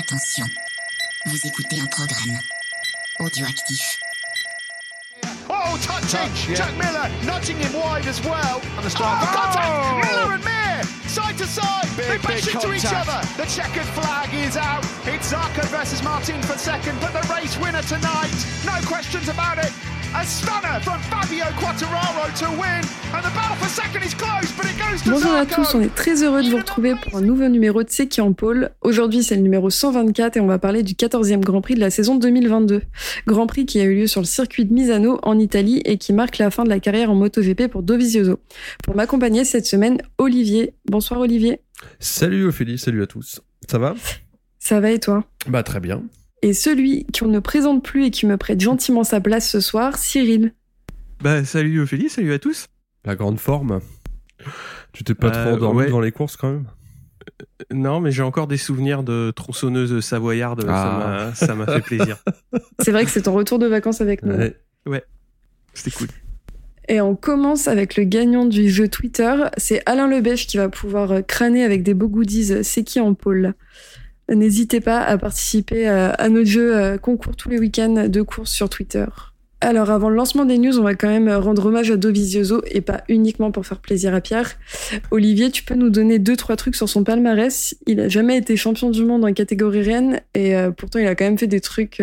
Attention, vous écoutez un programme audioactif. Oh, touching! Touch, yeah. Jack Miller nudging him wide as well. And the strike. Oh, contact! Oh! Miller and Mir, side to side. Big, they bash big into each other. The checkered flag is out. It's Zarco versus Martin for second, but the race winner tonight, no questions about it. A stunner from Fabio Quattararo to win, and the battle for second is close, but it goes to Bonjour à tous, on est très heureux de vous retrouver pour un nouveau numéro de C'est qui en pôle. Aujourd'hui, c'est le numéro 124 et on va parler du 14e Grand Prix de la saison 2022. Grand Prix qui a eu lieu sur le circuit de Misano en Italie et qui marque la fin de la carrière en MotoGP pour Dovizioso. Pour m'accompagner cette semaine, Olivier. Bonsoir Olivier. Salut Ophélie, salut à tous. Ça va? Ça va et toi? Bah très bien. Et celui qu'on ne présente plus et qui me prête gentiment sa place ce soir, Cyril. Bah salut Ophélie, salut à tous. La grande forme. Tu t'es pas Euh, trop endormi ouais. devant les courses quand même? Non mais j'ai encore des souvenirs de tronçonneuse savoyarde, Ah. ça m'a- fait plaisir. C'est vrai que c'est ton retour de vacances avec nous. Ouais. C'était cool. Et on commence avec le gagnant du jeu Twitter. C'est Alain Lebèche qui va pouvoir euh, crâner avec des beaux goodies euh, C'est qui en pôle? N'hésitez pas à participer euh, à notre jeu euh, concours tous les week-ends de courses sur Twitter. Alors avant le lancement des news, on va quand même euh, rendre hommage à Dovizioso et pas uniquement pour faire plaisir à Pierre. Olivier, tu peux nous donner deux trois trucs sur son palmarès. Il a jamais été champion du monde en catégorie reine et pourtant il a quand même fait des trucs.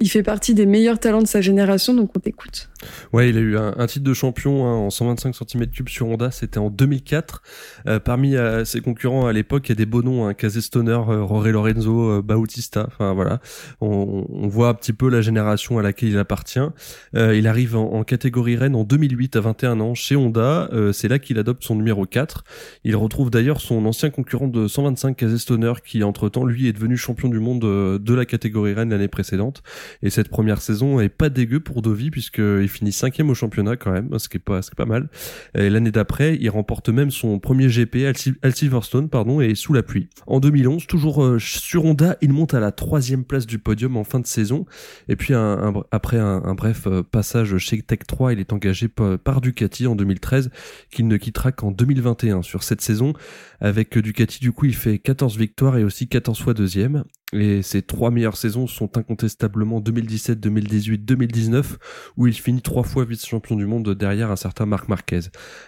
Il fait partie des meilleurs talents de sa génération, donc on t'écoute. Ouais, il a eu un, titre de champion hein, en 125 cm3 sur Honda, c'était en 2004. Euh, parmi euh, ses concurrents à l'époque, il y a des beaux noms, hein, Stoner, euh, Lorenzo, euh, Bautista. Enfin voilà, on, voit un petit peu la génération à laquelle il appartient. Il arrive en, catégorie reine en 2008 à 21 ans chez Honda. C'est là qu'il adopte son numéro 4. Il retrouve d'ailleurs son ancien concurrent de 125 Stoner qui entre-temps lui est devenu champion du monde de la catégorie reine l'année précédente. Et cette première saison est pas dégueu pour Dovi puisqu'il finit cinquième au championnat quand même, ce qui est pas, ce qui est pas mal. Et l'année d'après, il remporte même son premier GP à Sil- à Silverstone, pardon, et sous la pluie. En 2011, toujours euh, sur Honda, il monte à la troisième place du podium en fin de saison. Et puis après un, bref euh, passage chez Tech 3, il est engagé pa- par Ducati en 2013, qu'il ne quittera qu'en 2021. Sur cette saison, avec Ducati, du coup, il fait 14 victoires et aussi 14 fois deuxième. Et ses trois meilleures saisons sont incontestablement 2017, 2018, 2019, où il finit trois fois vice-champion du monde derrière un certain Marc Marquez.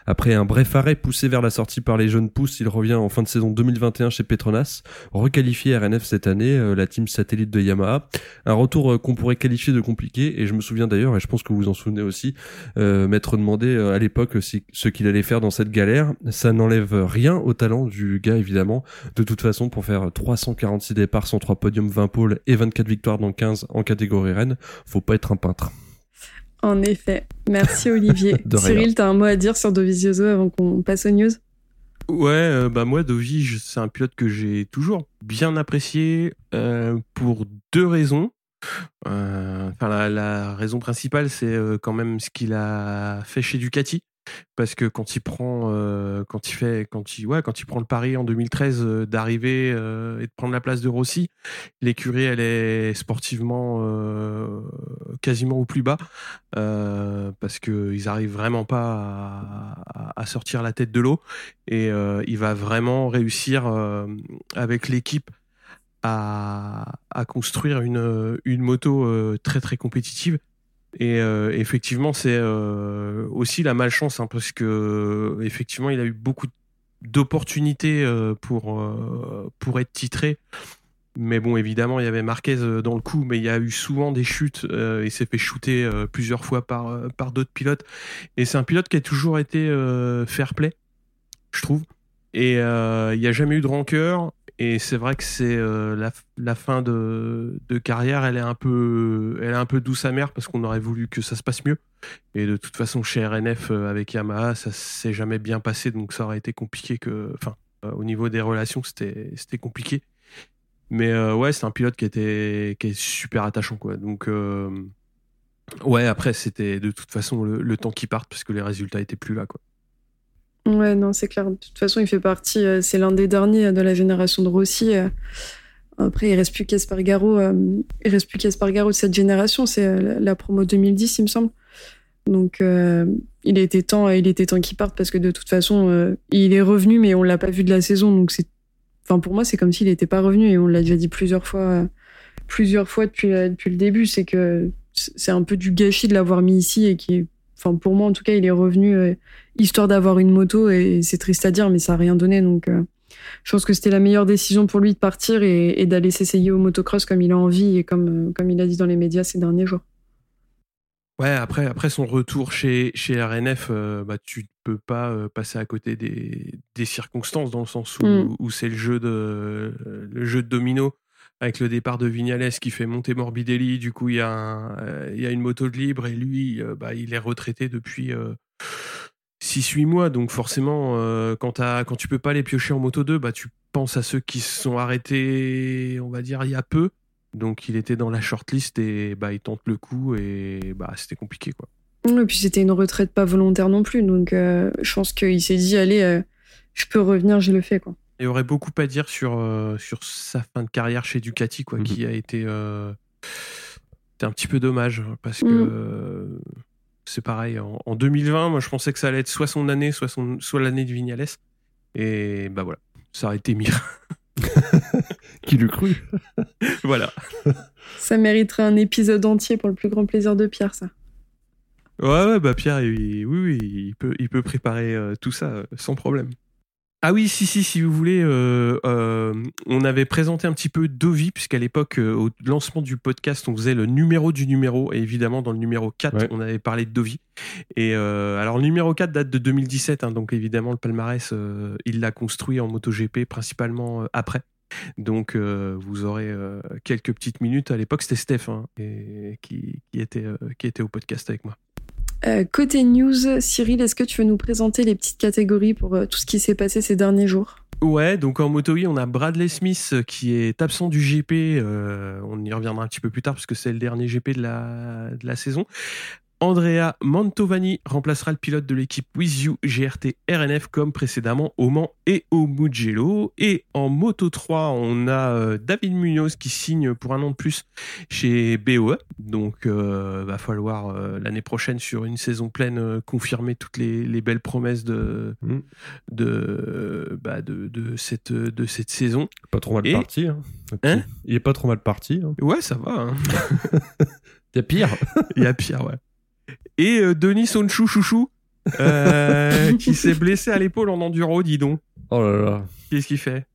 Après un bref arrêt poussé vers la sortie par les jeunes pousses, il revient en fin de saison 2021 chez Petronas, requalifié RNF cette année, euh, la team satellite de Yamaha. Un retour euh, qu'on pourrait qualifier de compliqué, et je me souviens d'ailleurs, et je pense que vous en souvenez aussi, euh, m'être demandé à l'époque ce qu'il allait faire dans cette galère. Ça n'enlève rien au talent du gars, évidemment. De toute façon, pour faire 346 départs, 103 podiums, 20 pôles et 24 victoires dans 15 en catégorie reine, faut pas être un peintre. En effet. Merci Olivier. Cyril, t'as un mot à dire sur Dovizioso avant qu'on passe aux news? Ouais, euh, bah moi Dovi, c'est un pilote que j'ai toujours bien apprécié euh, pour deux raisons. Euh, Enfin, la, la raison principale, c'est quand même ce qu'il a fait chez Ducati, parce que quand il prend, euh, quand il fait, quand il, ouais, quand il prend le pari en 2013 euh, d'arriver euh, et de prendre la place de Rossi, l'écurie elle est sportivement quasiment au plus bas, parce que ils arrivent vraiment pas à, sortir la tête de l'eau et il va vraiment réussir avec l'équipe à, construire une, une moto très très compétitive. Et euh, effectivement, c'est euh, aussi la malchance, hein, parce que effectivement, il a eu beaucoup d'opportunités euh, pour, pour être titré. Mais bon, évidemment, il y avait Marquez dans le coup, mais il y a eu souvent des chutes. il s'est fait shooter plusieurs fois par, par d'autres pilotes. Et c'est un pilote qui a toujours été fair play, je trouve. Et il n'y a jamais eu de rancœur. Et c'est vrai que c'est euh, la, fin de, carrière, elle est un peu, elle est un peu douce amère parce qu'on aurait voulu que ça se passe mieux. Et de toute façon, chez RNF euh, avec Yamaha, ça s'est jamais bien passé, donc ça aurait été compliqué que, enfin, euh, au niveau des relations, c'était, c'était compliqué. Mais ouais, c'est un pilote qui était, qui est super attachant, quoi. Donc ouais, après c'était de toute façon le, le temps qui parte parce que les résultats étaient plus là, quoi. Ouais, non, c'est clair. De toute façon, il fait partie, euh, c'est l'un des derniers de la génération de Rossi. euh. Après, il reste plus qu'Espargaro. euh, il reste plus qu'Espargaro de cette génération. C'est euh, la- promo 2010, il me semble. Donc, euh, il était temps, il était temps qu'il parte parce que de toute façon, euh, il est revenu, mais on l'a pas vu de la saison. Donc, c'est, enfin pour moi c'est comme s'il n'était pas revenu et on l'a déjà dit plusieurs fois, plusieurs fois depuis, depuis le début, c'est que c'est un peu du gâchis de l'avoir mis ici et qui, enfin pour moi en tout cas, il est revenu histoire d'avoir une moto et c'est triste à dire mais ça a rien donné donc je pense que c'était la meilleure décision pour lui de partir et, d'aller s'essayer au motocross comme il a envie et comme, comme il a dit dans les médias ces derniers jours. Ouais, après, après son retour chez, chez RNF, euh, bah, tu peux pas euh, passer à côté des, des, circonstances dans le sens où, mm. où c'est le jeu de le jeu de domino avec le départ de Vignales qui fait monter Morbidelli. Du coup, il y, a euh, il y a une moto de libre et lui, bah, il est retraité depuis 6-8 mois. Donc forcément, euh, quand, quand tu peux pas les piocher en moto 2, bah, tu penses à ceux qui se sont arrêtés, on va dire, il y a peu. Donc il était dans la shortlist et bah, il tente le coup et bah, c'était compliqué. quoi. Et puis c'était une retraite pas volontaire non plus. Donc euh, je pense qu'il s'est dit, allez, euh, je peux revenir, je le fais. Quoi. Il y aurait beaucoup à dire sur, sur sa fin de carrière chez Ducati, quoi, mhm. qui a été... C'était un petit peu dommage parce que mm c'est pareil. En, 2020, moi, je pensais que ça allait être soit son année, soit, soit l'année de Vignales. Et bah voilà, ça aurait été mieux. Qui l'eût cru? Voilà. Ça mériterait un épisode entier pour le plus grand plaisir de Pierre, ça. Ouais, ouais, bah Pierre, oui, oui, il peut, il peut préparer euh, tout ça euh, sans problème. Ah oui, si, si, si vous voulez, euh, euh, on avait présenté un petit peu Dovi, puisqu'à l'époque, euh, au lancement du podcast, on faisait le numéro du numéro, et évidemment, dans le numéro 4, on avait parlé de Dovi. Et alors, le numéro 4 date de 2017, hein, donc évidemment, le palmarès, il l'a construit en MotoGP, principalement après. Donc, vous aurez quelques petites minutes. À l'époque, c'était Steph hein, et, qui, était, qui était au podcast avec moi. Euh, côté news, Cyril, est-ce que tu veux nous présenter les petites catégories pour euh, tout ce qui s'est passé ces derniers jours? Ouais, donc en moto, on a Bradley Smith euh, qui est absent du GP. on y reviendra un petit peu plus tard parce que c'est le dernier GP de la, de la saison. Andrea Mantovani remplacera le pilote de l'équipe With You GRT RNF comme précédemment au Mans et au Mugello. Et en Moto 3, on a euh, David Munoz qui signe pour un an de plus chez BOE. Donc, euh, va falloir euh, l'année prochaine sur une saison pleine confirmer toutes les, belles promesses de mmh. bah, de, de, cette de cette saison. Pas trop mal parti. Hein, hein Il est pas trop mal parti. Hein. Ouais, ça va. Il y a pire. Il y a pire, ouais et euh, Denis Sonchou Chouchou euh, qui s'est blessé à l'épaule en enduro, dis donc. Oh là là. Qu'est-ce qu'il fait?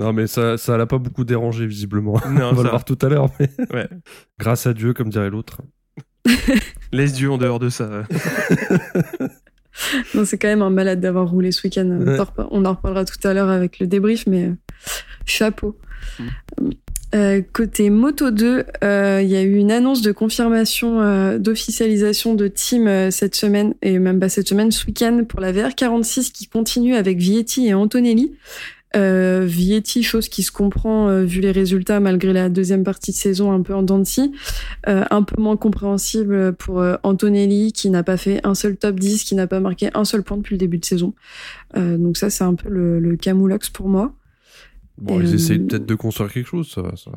Non mais ça ça l'a pas beaucoup dérangé visiblement. On va le voir tout à l'heure. Mais... Ouais. Grâce à Dieu, comme dirait l'autre. Laisse Dieu en dehors de ça. non, c'est quand même un malade d'avoir roulé ce week-end. On en reparlera tout à l'heure avec le débrief, mais euh, chapeau. Mm. Euh, côté Moto 2, euh, il y a eu une annonce de confirmation euh, d'officialisation de team cette semaine et même pas cette semaine, ce week-end pour la VR46 qui continue avec Vietti et Antonelli. Vietti, chose qui se comprend vu les résultats malgré la deuxième partie de saison un peu en dents un peu moins compréhensible pour Antonelli qui n'a pas fait un seul top 10, qui n'a pas marqué un seul point depuis le début de saison. donc ça c'est un peu le, le camoulox pour moi. Bon, ils essayent peut-être de construire quelque chose, ça, ça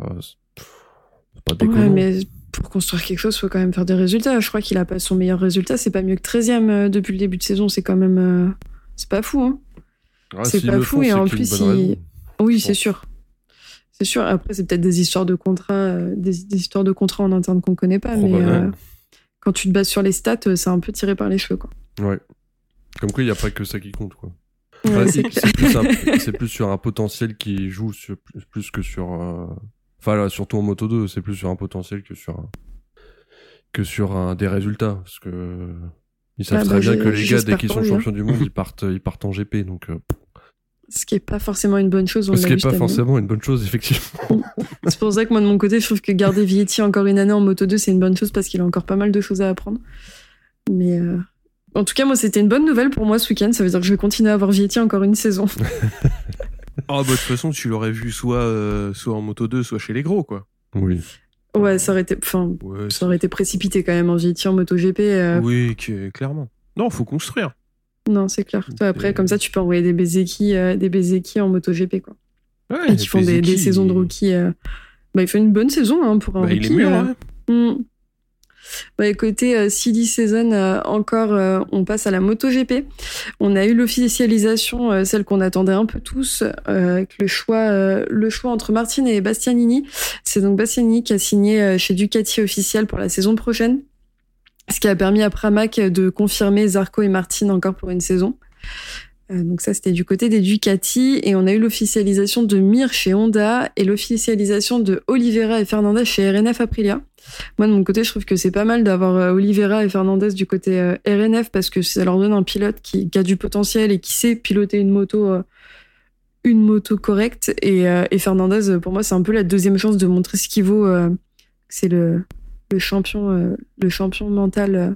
pas déconnant. Ouais, mais pour construire quelque chose, il faut quand même faire des résultats. Je crois qu'il a pas son meilleur résultat. C'est pas mieux que 13e euh, depuis le début de saison. C'est quand même. Euh, c'est pas fou, hein. Ah, c'est pas fou. et en plus, il... oui, c'est sûr. C'est sûr. Après, c'est peut-être des histoires de contrats, euh, des, histoires de contrats en interne qu'on connaît pas. Mais quand tu te bases sur les stats, c'est un peu tiré par les cheveux, quoi. Ouais. Comme quoi, il n'y a pas que ça qui compte, quoi c'est plus, sur un potentiel qui joue plus, que sur. Euh, enfin, surtout en Moto 2, c'est plus sur un potentiel que sur, que sur des résultats. Parce que. Ils savent ah, très bah, bien que les gars, dès qu'ils sont champions du monde, ils partent, ils partent en GP. Donc, euh, Ce qui est pas forcément une bonne chose. Ce qui est pas forcément une bonne chose, effectivement. c'est pour ça que moi, de mon côté, je trouve que garder Vietti encore une année en Moto 2, c'est une bonne chose parce qu'il a encore pas mal de choses à apprendre. Mais euh, en tout cas, moi, c'était une bonne nouvelle pour moi ce week-end. Ça veut dire que je vais continuer à avoir Vietti encore une saison. Ah, bah, de toute façon, tu l'aurais vu soit, euh, soit en moto 2, soit chez les gros, quoi. Oui. Ouais, ça aurait été, enfin, ça aurait été précipité quand même en Vietti en moto GP. Euh. Oui, clairement. Non, faut construire. Non, c'est clair. après, comme ça, tu peux envoyer des Bezeki, euh, des en moto GP, quoi. Ouais, Et qui font des, saisons de rookie. Bah, il fait une bonne saison hein, pour un bah, rookie. Il est mûr, hein. hmm. Bah, côté euh, Silly Season, euh, encore, euh, on passe à la MotoGP. On a eu l'officialisation, celle qu'on attendait un peu tous, avec le choix, le choix entre Martin et Bastianini. C'est donc Bastianini qui a signé chez Ducati officiel pour la saison prochaine, ce qui a permis à Pramac de confirmer Zarco et Martin encore pour une saison. Euh, donc ça, c'était du côté des Ducati. Et on a eu l'officialisation de Mir chez Honda et l'officialisation de Oliveira et Fernandez chez RNF Aprilia. Moi, de mon côté, je trouve que c'est pas mal d'avoir euh, Oliveira et Fernandez du côté euh, RNF parce que ça leur donne un pilote qui, a du potentiel et qui sait piloter une moto, une moto correcte. Et, Fernandez, pour moi, c'est un peu la deuxième chance de montrer ce qu'il vaut. c'est le, champion, le champion mental,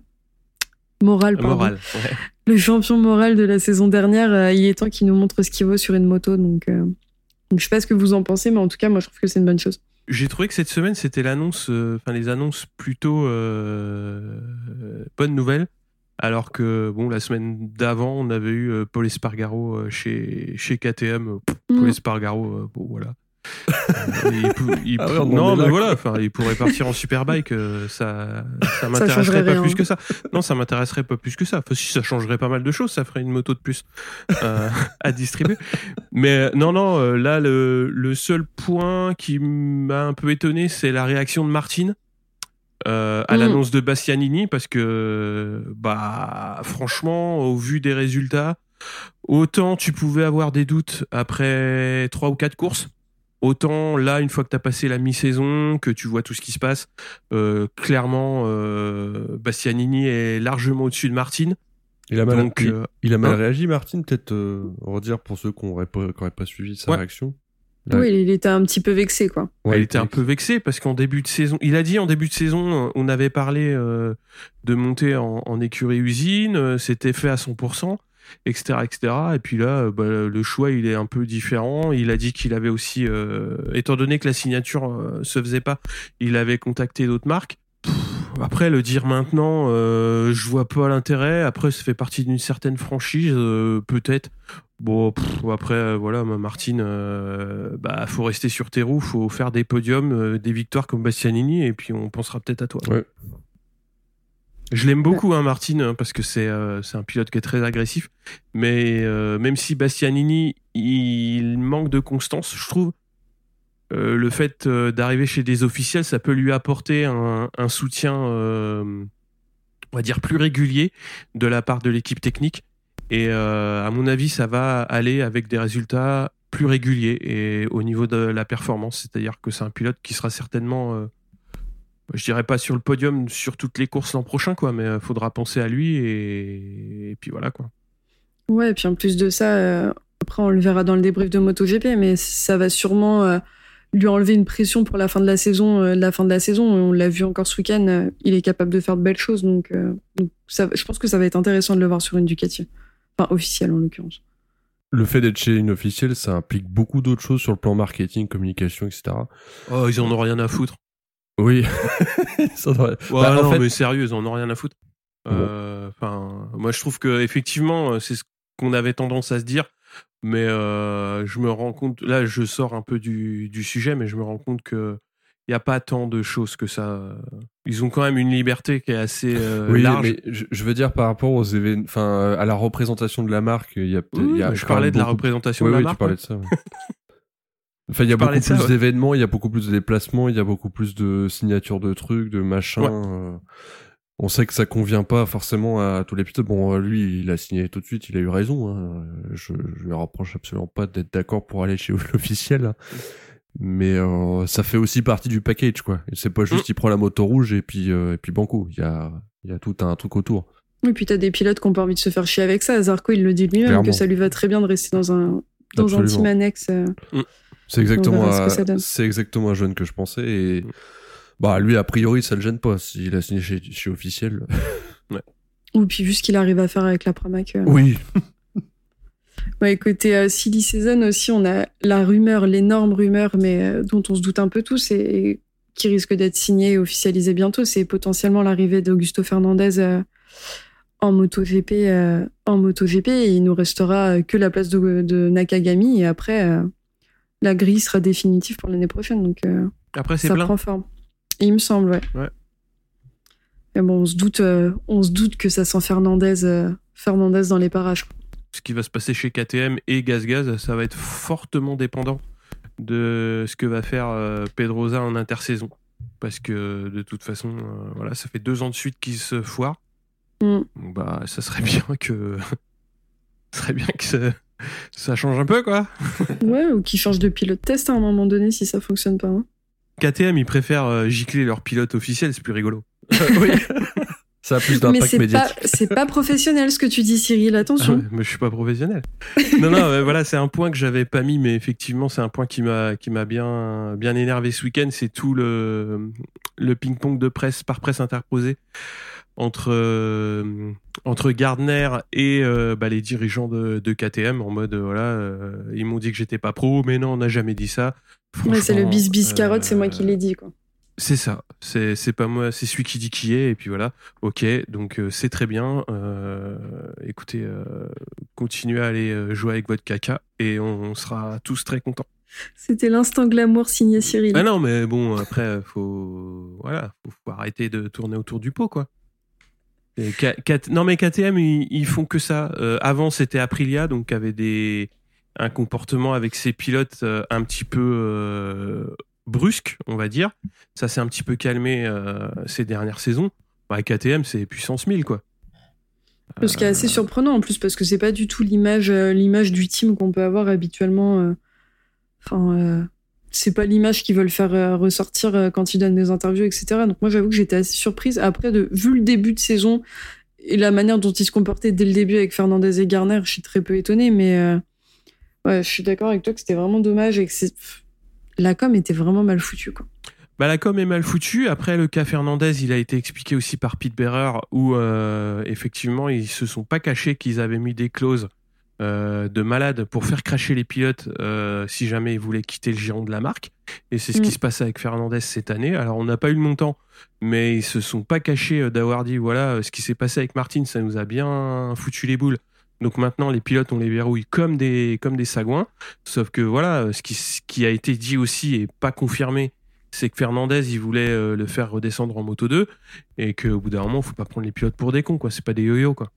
moral, pardon. Moral. ouais. le champion moral de la saison dernière. euh, il est temps qu'il nous montre ce qu'il vaut sur une moto. Donc, euh, donc, je sais pas ce que vous en pensez, mais en tout cas, moi, je trouve que c'est une bonne chose. J'ai trouvé que cette semaine, c'était l'annonce, euh, enfin les annonces plutôt euh, bonnes nouvelles. Alors que bon, la semaine d'avant, on avait eu euh, Paul Espargaro chez chez KTM. Paul Mm. Espargaro, bon voilà. Il pou- il Ah ouais, non, là, mais quoi. voilà, enfin, il pourrait partir en superbike. euh, ça, ça m'intéresserait pas rien. plus que ça. Non, ça m'intéresserait pas plus que ça. Enfin, si ça changerait pas mal de choses, ça ferait une moto de plus euh, à distribuer. Mais euh, non, non, là, le, le seul point qui m'a un peu étonné, c'est la réaction de Martine euh, à Mm. l'annonce de Bastianini, parce que, bah, franchement, au vu des résultats, autant tu pouvais avoir des doutes après trois ou quatre courses. Autant là, une fois que tu as passé la mi-saison, que tu vois tout ce qui se passe, euh, clairement, euh, Bastianini est largement au-dessus de Martine. Il a mal, Donc, il, euh, il a mal hein réagi, Martin, peut-être euh, redire pour ceux qui n'auraient pas, qui auraient pas suivi sa Ouais. réaction. Oui, il était un petit peu vexé, quoi. Ouais, il était un peu vexé parce qu'en début de saison, il a dit en début de saison, on avait parlé euh, de monter en, en écurie usine, c'était fait à 100%, etc., etc. Et puis là, euh, bah, le choix, il est un peu différent. Il a dit qu'il avait aussi, euh, étant donné que la signature euh, se faisait pas, il avait contacté d'autres marques. Après, le dire maintenant, euh, je vois pas l'intérêt. Après, ça fait partie d'une certaine franchise, euh, peut-être. Bon, après, voilà, ma Martine, bah, faut rester sur tes roues, faut faire des podiums, des victoires comme Bastianini, et puis on pensera peut-être à toi. Ouais. Je l'aime beaucoup, hein, Martine, hein, parce que c'est euh, c'est un pilote qui est très agressif. Mais euh, même si Bastianini, il manque de constance, je trouve, euh, le fait d'arriver chez des officiels, ça peut lui apporter un, un soutien, on va dire, plus régulier de la part de l'équipe technique. Et à mon avis, ça va aller avec des résultats plus réguliers et au niveau de la performance. C'est-à-dire que c'est un pilote qui sera certainement, je dirais pas sur le podium sur toutes les courses l'an prochain, quoi, mais il faudra penser à lui et, et puis voilà, quoi. Ouais, et puis en plus de ça, euh, après, on le verra dans le débrief de MotoGP, mais ça va sûrement euh, lui enlever une pression pour la fin de la saison. euh, la fin de la saison, on l'a vu encore ce week-end, euh, il est capable de faire de belles choses, donc, euh, donc ça, je pense que ça va être intéressant de le voir sur une Ducati. Enfin, officielle en l'occurrence. Le fait d'être chez une officielle, ça implique beaucoup d'autres choses sur le plan marketing, communication, etc. Oh, ils en ont rien à foutre. Oui. Ça devrait- Ouais, Bah, en non, fait- mais sérieux, ils en ont rien à foutre. Euh, Enfin, moi, je trouve que effectivement, c'est ce qu'on avait tendance à se dire, mais euh, je me rends compte. Là, je sors un peu du, du sujet, mais je me rends compte que il n'y a pas tant de choses que ça. Ils ont quand même une liberté qui est assez euh, oui, large. mais je, je veux dire par rapport aux événements, enfin euh, à la représentation de la marque, il y a, peut-être- il y a Oui, je parlais de la représentation Oui, de la oui, marque. tu parlais de ça. ouais. Enfin, il y a beaucoup plus ouais. d'événements, il y a beaucoup plus de déplacements, il y a beaucoup plus de signatures de trucs, de machins. Ouais. euh, on sait que ça convient pas forcément à tous les pilotes. Bon, euh, lui, il a signé tout de suite, il a eu raison. hein. Je, je lui reproche absolument pas d'être d'accord pour aller chez l'officiel. hein. Mais euh, ça fait aussi partie du package, quoi. C'est pas Mm. juste il prend la moto rouge et puis et puis banco. Il y a il y a tout un truc autour. Et puis t'as des pilotes qui ont pas envie de se faire chier avec ça. Zarco, il le dit lui-même que ça lui va très bien de rester dans un dans un team annexe. euh. C'est exactement, verra ce c'est exactement un jeune que je pensais et bah lui a priori ça le gêne pas s'il a signé chez, chez officiel. Ou puis vu ce qu'il arrive à faire avec la Pramac. euh. Oui. Ouais, côté euh, Silly Season aussi, on a la rumeur, l'énorme rumeur, mais euh, dont on se doute un peu tous et qui risque d'être signée et officialisée bientôt, c'est potentiellement l'arrivée d'Augusto Fernandez euh, en MotoGP. euh, en MotoGP, et il nous restera que la place de, de Nakagami et après euh, la grille sera définitive pour l'année prochaine. Donc euh, Après, c'est ça plein. prend forme. Il me semble, ouais. Ouais. Mais bon, on se doute, on se doute que ça sent Fernandez, Fernandez dans les parages. Ce qui va se passer chez KTM et Gaz Gaz, ça va être fortement dépendant de ce que va faire Pedroza en intersaison. Parce que de toute façon, voilà, ça fait deux ans de suite qu'il se foire. Mm. Bah, ça serait bien que. ça serait bien que ça, change un peu, quoi. ouais, ou qu'ils changent de pilote test à un moment donné si ça fonctionne pas. Hein. KTM, ils préfèrent euh, gicler leur pilote officiel, c'est plus rigolo. oui. Ça a plus d'impact médiatique. C'est pas professionnel ce que tu dis, Cyril. Attention. Ah mais je suis pas professionnel. non, non. voilà, c'est un point que j'avais pas mis, mais effectivement, c'est un point qui m'a qui m'a bien bien énervé ce week-end. C'est tout le le ping-pong de presse par presse interposée entre euh, entre Gardner et euh, bah, les dirigeants de, de, KTM en mode voilà euh, ils m'ont dit que j'étais pas pro mais non on n'a jamais dit ça. C'est le bis bis carotte c'est moi qui l'ai dit quoi. c'est ça. C'est c'est pas moi c'est celui qui dit qui est et puis voilà. Ok donc c'est très bien. Écoutez continuez à aller jouer avec votre caca et on, sera tous très contents. C'était l'instant glamour signé Cyril. Ah non, mais bon, après, faut, voilà, faut arrêter de tourner autour du pot, quoi non mais KTM ils, font que ça. Euh, avant c'était Aprilia donc avait des un comportement avec ses pilotes euh, un petit peu euh, brusque on va dire. Ça s'est un petit peu calmé ces dernières saisons. Bah, KTM c'est puissance 1000 quoi. Ce qui est assez surprenant en plus parce que c'est pas du tout l'image l'image du team qu'on peut avoir habituellement. Enfin c'est pas l'image qu'ils veulent faire euh, ressortir euh, quand ils donnent des interviews, etc. Donc moi, j'avoue que j'étais assez surprise. Après, de, vu le début de saison et la manière dont ils se comportaient dès le début avec Fernandez et Garner, je suis très peu étonnée. Mais euh, je suis d'accord avec toi que c'était vraiment dommage et que la com était vraiment mal foutue. Bah, la com est mal foutue. Après, le cas Fernandez, il a été expliqué aussi par Pete Bearer où effectivement, ils se sont pas cachés qu'ils avaient mis des clauses euh, de malade pour faire cracher les pilotes euh, si jamais ils voulaient quitter le giron de la marque. Et c'est ce qui mm. se passe avec Fernandez cette année. Alors on n'a pas eu le montant, mais ils se sont pas cachés euh, d'avoir dit voilà ce qui s'est passé avec Martin, ça nous a bien foutu les boules. Donc maintenant les pilotes on les verrouille comme des comme des sagouins. Sauf que voilà ce qui, ce qui a été dit aussi et pas confirmé, c'est que Fernandez il voulait le faire redescendre en moto 2 et qu'au bout d'un moment faut pas prendre les pilotes pour des cons quoi. C'est pas des yo-yo quoi.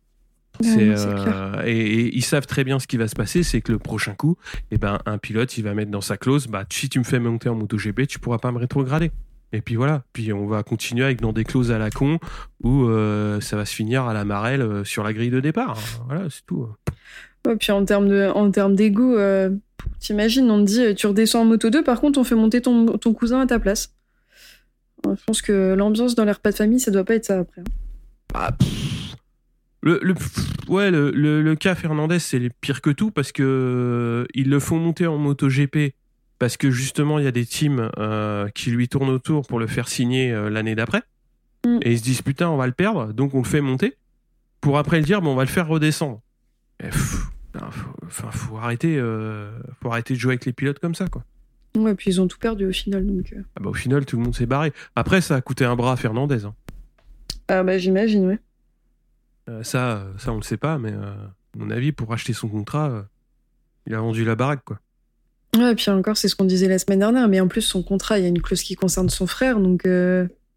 Euh, et, ils savent très bien ce qui va se passer, c'est que le prochain coup, eh ben, un pilote, il va mettre dans sa clause, bah, si tu me fais monter en MotoGP, tu pourras pas me rétrograder. Et puis voilà, puis on va continuer avec dans des clauses à la con où euh, ça va se finir à la marelle euh, sur la grille de départ. Voilà, c'est tout. Ouais, puis en termes de, en termes d'ego, t'imagines, on te dit, tu redescends en moto 2, par contre, on fait monter ton, ton cousin à ta place. Je pense que l'ambiance dans les repas de famille, ça doit pas être ça après. Bah, le, le, ouais, le, le, cas Fernandez, c'est pire que tout parce que euh, ils le font monter en MotoGP parce que justement il y a des teams euh, qui lui tournent autour pour le faire signer euh, l'année d'après mm. et ils se disent putain on va le perdre donc on le fait monter pour après le dire bon on va le faire redescendre. Enfin faut, arrêter faut arrêter de jouer avec les pilotes comme ça quoi. Ouais puis ils ont tout perdu au final donc. Ah bah, au final tout le monde s'est barré. Après ça a coûté un bras à Fernandez. Hein. Ah bah j'imagine ouais. Euh, ça, ça, on le sait pas, mais euh, à mon avis, pour acheter son contrat, euh, il a vendu la baraque, quoi. Ouais, et puis encore, c'est ce qu'on disait la semaine dernière, mais en plus, son contrat, il y a une clause qui concerne son frère, donc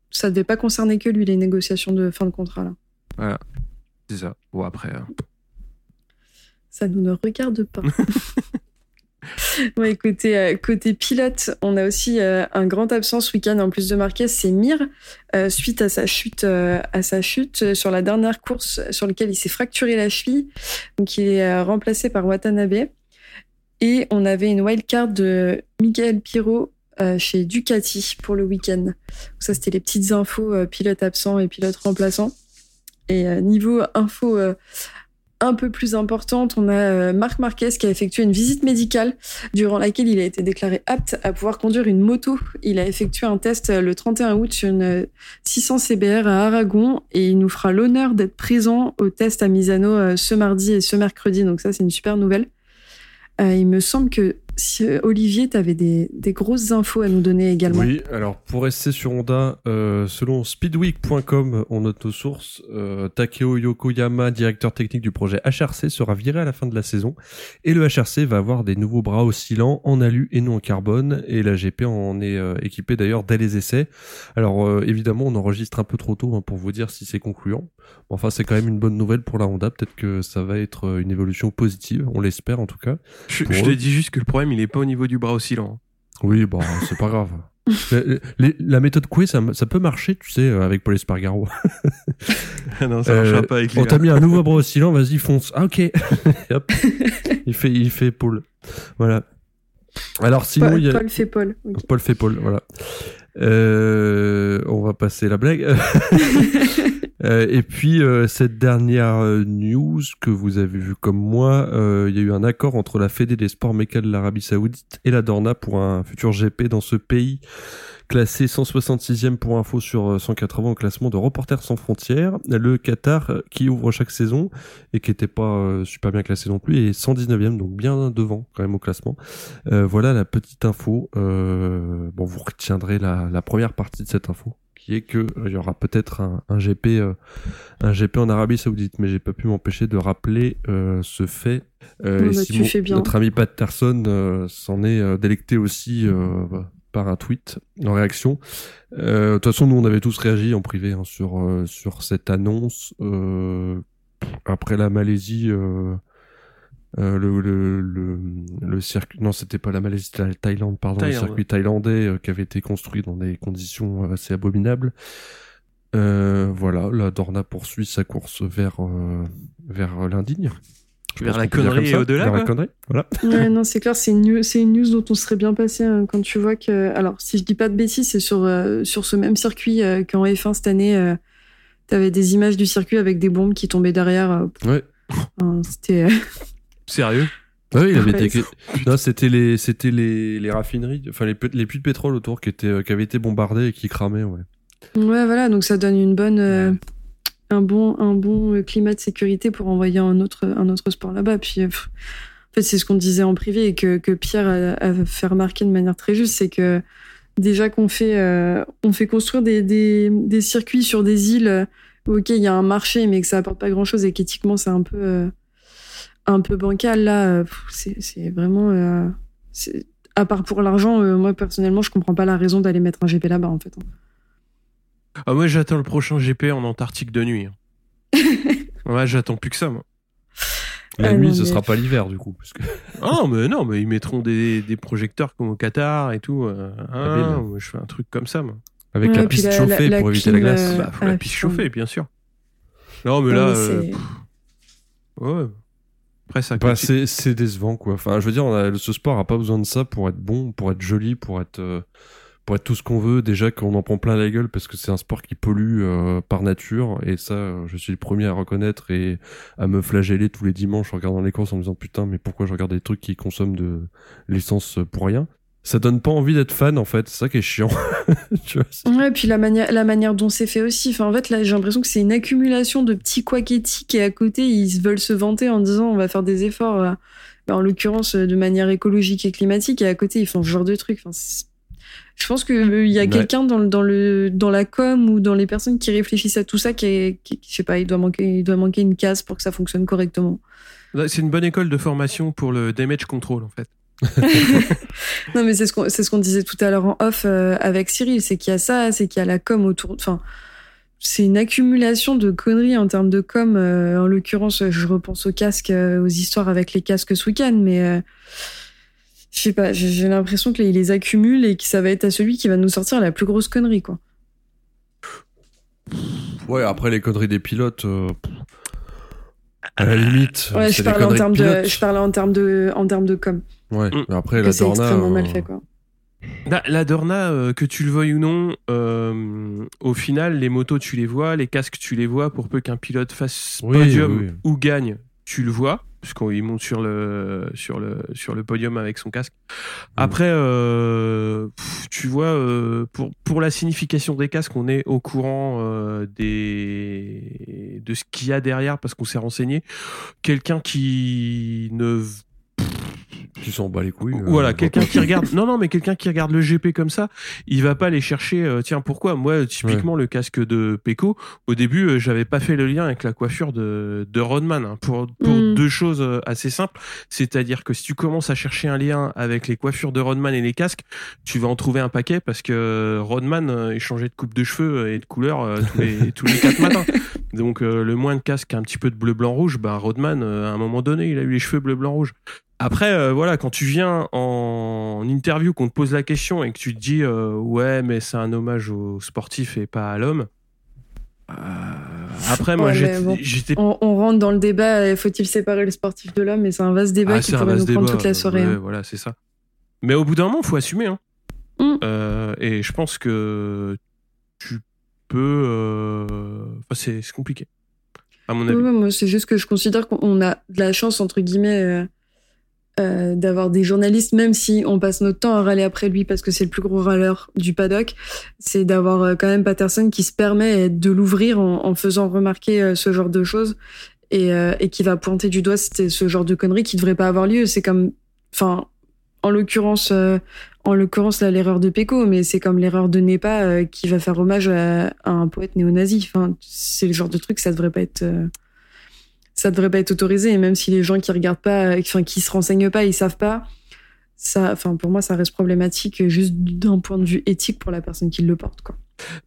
ça devait pas concerner que lui, les négociations de fin de contrat, là. Voilà, c'est ça. Bon, après. Ça nous ne regarde pas. Euh, côté pilote, on a aussi euh, un grand absent ce week-end en plus de Marquez, c'est Mir, euh, suite à sa chute, à sa chute sur la dernière course sur laquelle il s'est fracturé la cheville. Donc il est remplacé par Watanabe. Et on avait une wildcard de Miguel Piro chez Ducati pour le week-end. Ça, c'était les petites infos pilote absent et pilote remplaçant. Et niveau info un peu plus importante, on a euh, Marc Marquez qui a effectué une visite médicale durant laquelle il a été déclaré apte à pouvoir conduire une moto. Il a effectué un test euh, le 31 août sur une 600 euh, CBR à Aragon et il nous fera l'honneur d'être présent au test à Misano ce mardi et ce mercredi. Donc ça, c'est une super nouvelle. il me semble que si, euh, Olivier, tu avais des, des, grosses infos à nous donner également. Oui, alors pour rester sur Honda, euh, selon speedweek.com, on note aux sources, euh, Takeo Yokoyama, directeur technique du projet HRC, sera viré à la fin de la saison. Et le HRC va avoir des nouveaux bras oscillants en alu et non en carbone. Et la GP en est euh, équipée d'ailleurs dès les essais. Alors euh, évidemment, on enregistre un peu trop tôt hein, pour vous dire si c'est concluant. Enfin, c'est quand même une bonne nouvelle pour la Honda. Peut-être que ça va être une évolution positive. On l'espère en tout cas. Je, je te dis juste que le problème, il est pas au niveau du bras oscillant. Oui, bon, c'est pas grave. la, la méthode Coué, ça, ça, peut marcher, tu sais, avec Paul Espargaro. non, ça marchera euh, pas avec On t'a mis un nouveau bras oscillant, vas-y, fonce. Ah, ok. Hop. Il fait, il fait Paul. Voilà. Alors, sinon, Paul, il y a... Paul fait Paul. Okay. Paul fait Paul, voilà. Euh, on va passer la blague. Euh, et puis euh, cette dernière euh, news que vous avez vu comme moi, euh, il y a eu un accord entre la Fédé des sports méca de l'Arabie Saoudite et la Dorna pour un futur GP dans ce pays classé 166e pour info sur 180 au classement de Reporters sans frontières. Le Qatar qui ouvre chaque saison et qui était pas super bien classé non plus est 119e donc bien devant quand même au classement. voilà la petite info. bon vous retiendrez la première partie de cette info qui est que il y aura peut-être un, un, GP euh, un GP en Arabie Saoudite mais j'ai pas pu m'empêcher de rappeler euh, ce fait. Euh, bah, Simon, notre ami Patterson s'en est délecté aussi par un tweet en réaction. De toute façon nous on avait tous réagi en privé hein, sur sur cette annonce. Après la Malaisie euh, le, le, le, le, circuit, non, c'était pas la Malaisie, c'était la Thaïlande, pardon, Thaïlande, le circuit thaïlandais euh, qui avait été construit dans des conditions euh, assez abominables. Euh, voilà, la Dorna poursuit sa course vers vers l'indigne. Vers la connerie et au-delà. Vers la connerie, voilà. Ouais, non, c'est clair, c'est une, c'est une news dont on serait bien passé hein, quand tu vois que, alors, si je dis pas de bêtises, c'est sur sur ce même circuit qu'en F1 cette année, t'avais des images du circuit avec des bombes qui tombaient derrière. ouais. C'était Sérieux? Ah oui, il avait été... non, c'était les, c'était les, les raffineries, enfin les, les puits de pétrole autour qui étaient, euh, qui avaient été bombardés et qui cramaient, ouais. Ouais, voilà, donc ça donne une bonne, euh, un bon, un bon climat de sécurité pour envoyer un autre, un autre sport là-bas. Puis, euh, pff, en fait, c'est ce qu'on disait en privé et que, que Pierre a, a, fait remarquer de manière très juste, c'est que déjà qu'on fait, euh, on fait construire des, des, des, circuits sur des îles où, ok, il y a un marché, mais que ça apporte pas grand-chose et qu'éthiquement c'est un peu un peu bancal là. C'est vraiment. Euh, à part pour l'argent, euh, moi personnellement, je comprends pas la raison d'aller mettre un GP là-bas en fait. Ah, moi j'attends le prochain GP en Antarctique de nuit. Hein. ouais, j'attends plus que ça moi. La ah, nuit, non, ce mais... sera pas l'hiver du coup. Parce que... ah mais non, mais ils mettront des, des projecteurs comme au Qatar et tout. Euh, ah, moi, je fais un truc comme ça moi. Avec Ouais, la piste la- chauffée la- pour la éviter la glace. euh, Bah, faut la ah, piste putain. chauffée, bien sûr. Non, mais Ouais, là, mais euh, ouais. Après, ça. Bah, c'est c'est décevant quoi. Enfin, je veux dire, on a, ce sport a pas besoin de ça pour être bon, pour être joli, pour être euh, pour être tout ce qu'on veut. Déjà qu'on en prend plein la gueule parce que c'est un sport qui pollue euh, par nature et ça, euh, je suis le premier à reconnaître et à me flageller tous les dimanches en regardant les courses en me disant putain, mais pourquoi je regarde des trucs qui consomment de l'essence pour rien? Ça donne pas envie d'être fan en fait. C'est ça qui est chiant. tu vois, c'est- Ouais, puis la manière, la manière dont c'est fait aussi. Enfin, en fait, là, j'ai l'impression que c'est une accumulation de petits couacs éthiques et à côté, ils veulent se vanter en disant on va faire des efforts, euh, ben, en l'occurrence, euh, de manière écologique et climatique, et à côté, ils font ce genre de trucs. Enfin, je pense qu'il y a Ouais. quelqu'un dans, le- dans, le, dans la com ou dans les personnes qui réfléchissent à tout ça qui est, qui, je sais pas, il doit, manquer, il doit manquer une case pour que ça fonctionne correctement. C'est une bonne école de formation pour le damage control, en fait. Non, mais c'est ce qu'on ce qu'on disait tout à l'heure en off euh, avec Cyril, c'est qu'il y a ça, c'est qu'il y a la com autour. Enfin, c'est une accumulation de conneries en termes de com. euh, en l'occurrence, je repense aux casques, euh, aux histoires avec les casques ce week-end, mais je sais pas, j'ai l'impression que les, accumule et que ça va être à celui qui va nous sortir la plus grosse connerie, quoi. Ouais, après les conneries des pilotes. à la limite, Ouais, c'est je des parlais en conneries termes de, pilotes. je parlais en termes de, en termes de com. Ouais, Mm. mais après Que la c'est Dorna. extrêmement mal euh, fait, quoi. La, la Dorna, euh, que tu le veuilles ou non, euh, au final, les motos, tu les vois, les casques, tu les vois, pour peu qu'un pilote fasse Oui, podium oui. ou gagne, tu le vois, puisqu'il monte sur le, sur, le, sur le podium avec son casque. Après, euh, pff, tu vois, euh, pour, pour la signification des casques, on est au courant euh, des, de ce qu'il y a derrière, parce qu'on s'est renseigné. Quelqu'un qui ne Tu s'en bats les couilles. euh, voilà, quelqu'un qui regarde. Non, non, mais quelqu'un qui regarde le GP comme ça, il va pas aller chercher. euh, tiens, pourquoi? Moi, typiquement, le casque de Peko. Au début, euh, j'avais pas fait le lien avec la coiffure de de Rodman hein, pour pour Mm. deux choses assez simples. C'est-à-dire que si tu commences à chercher un lien avec les coiffures de Rodman et les casques, tu vas en trouver un paquet parce que Rodman euh, il changeait de coupe de cheveux et de couleur euh, tous les tous les quatre matins. Donc euh, le moins de casque, un petit peu de bleu, blanc, rouge, ben Rodman, euh, à un moment donné, il a eu les cheveux bleu, blanc, rouge. Après, euh, voilà, quand tu viens en interview, qu'on te pose la question et que tu te dis ouais, mais c'est un hommage au sportif et pas à l'homme. après, moi, Ouais, j'étais, mais bon. On, on rentre dans le débat, faut-il séparer le sportif de l'homme? Et c'est un vaste débat Ah, qui pourrait nous prendre toute la soirée. ouais, hein. Voilà, c'est ça. Mais au bout d'un moment, faut assumer. Hein. Mm. Et je pense que peux. euh, Enfin, c'est, compliqué. À mon avis. ouais, moi, c'est juste que je considère qu'on a de la chance, entre guillemets, euh, euh, d'avoir des journalistes, même si on passe notre temps à râler après lui parce que c'est le plus gros râleur du paddock, c'est d'avoir quand même Patterson qui se permet de l'ouvrir en, en faisant remarquer ce genre de choses et, euh, et qui va pointer du doigt ce genre de conneries qui devrait pas avoir lieu. C'est comme, enfin, en l'occurrence, euh, en l'occurrence l'erreur de Peko, mais c'est comme l'erreur de Nepa euh, qui va faire hommage à, un poète néo-nazi. Enfin, c'est le genre de truc ça devrait pas être. euh, ça devrait pas être autorisé et même si les gens qui regardent pas enfin qui se renseignent pas ils savent pas ça enfin pour moi ça reste problématique juste d'un point de vue éthique pour la personne qui le porte quoi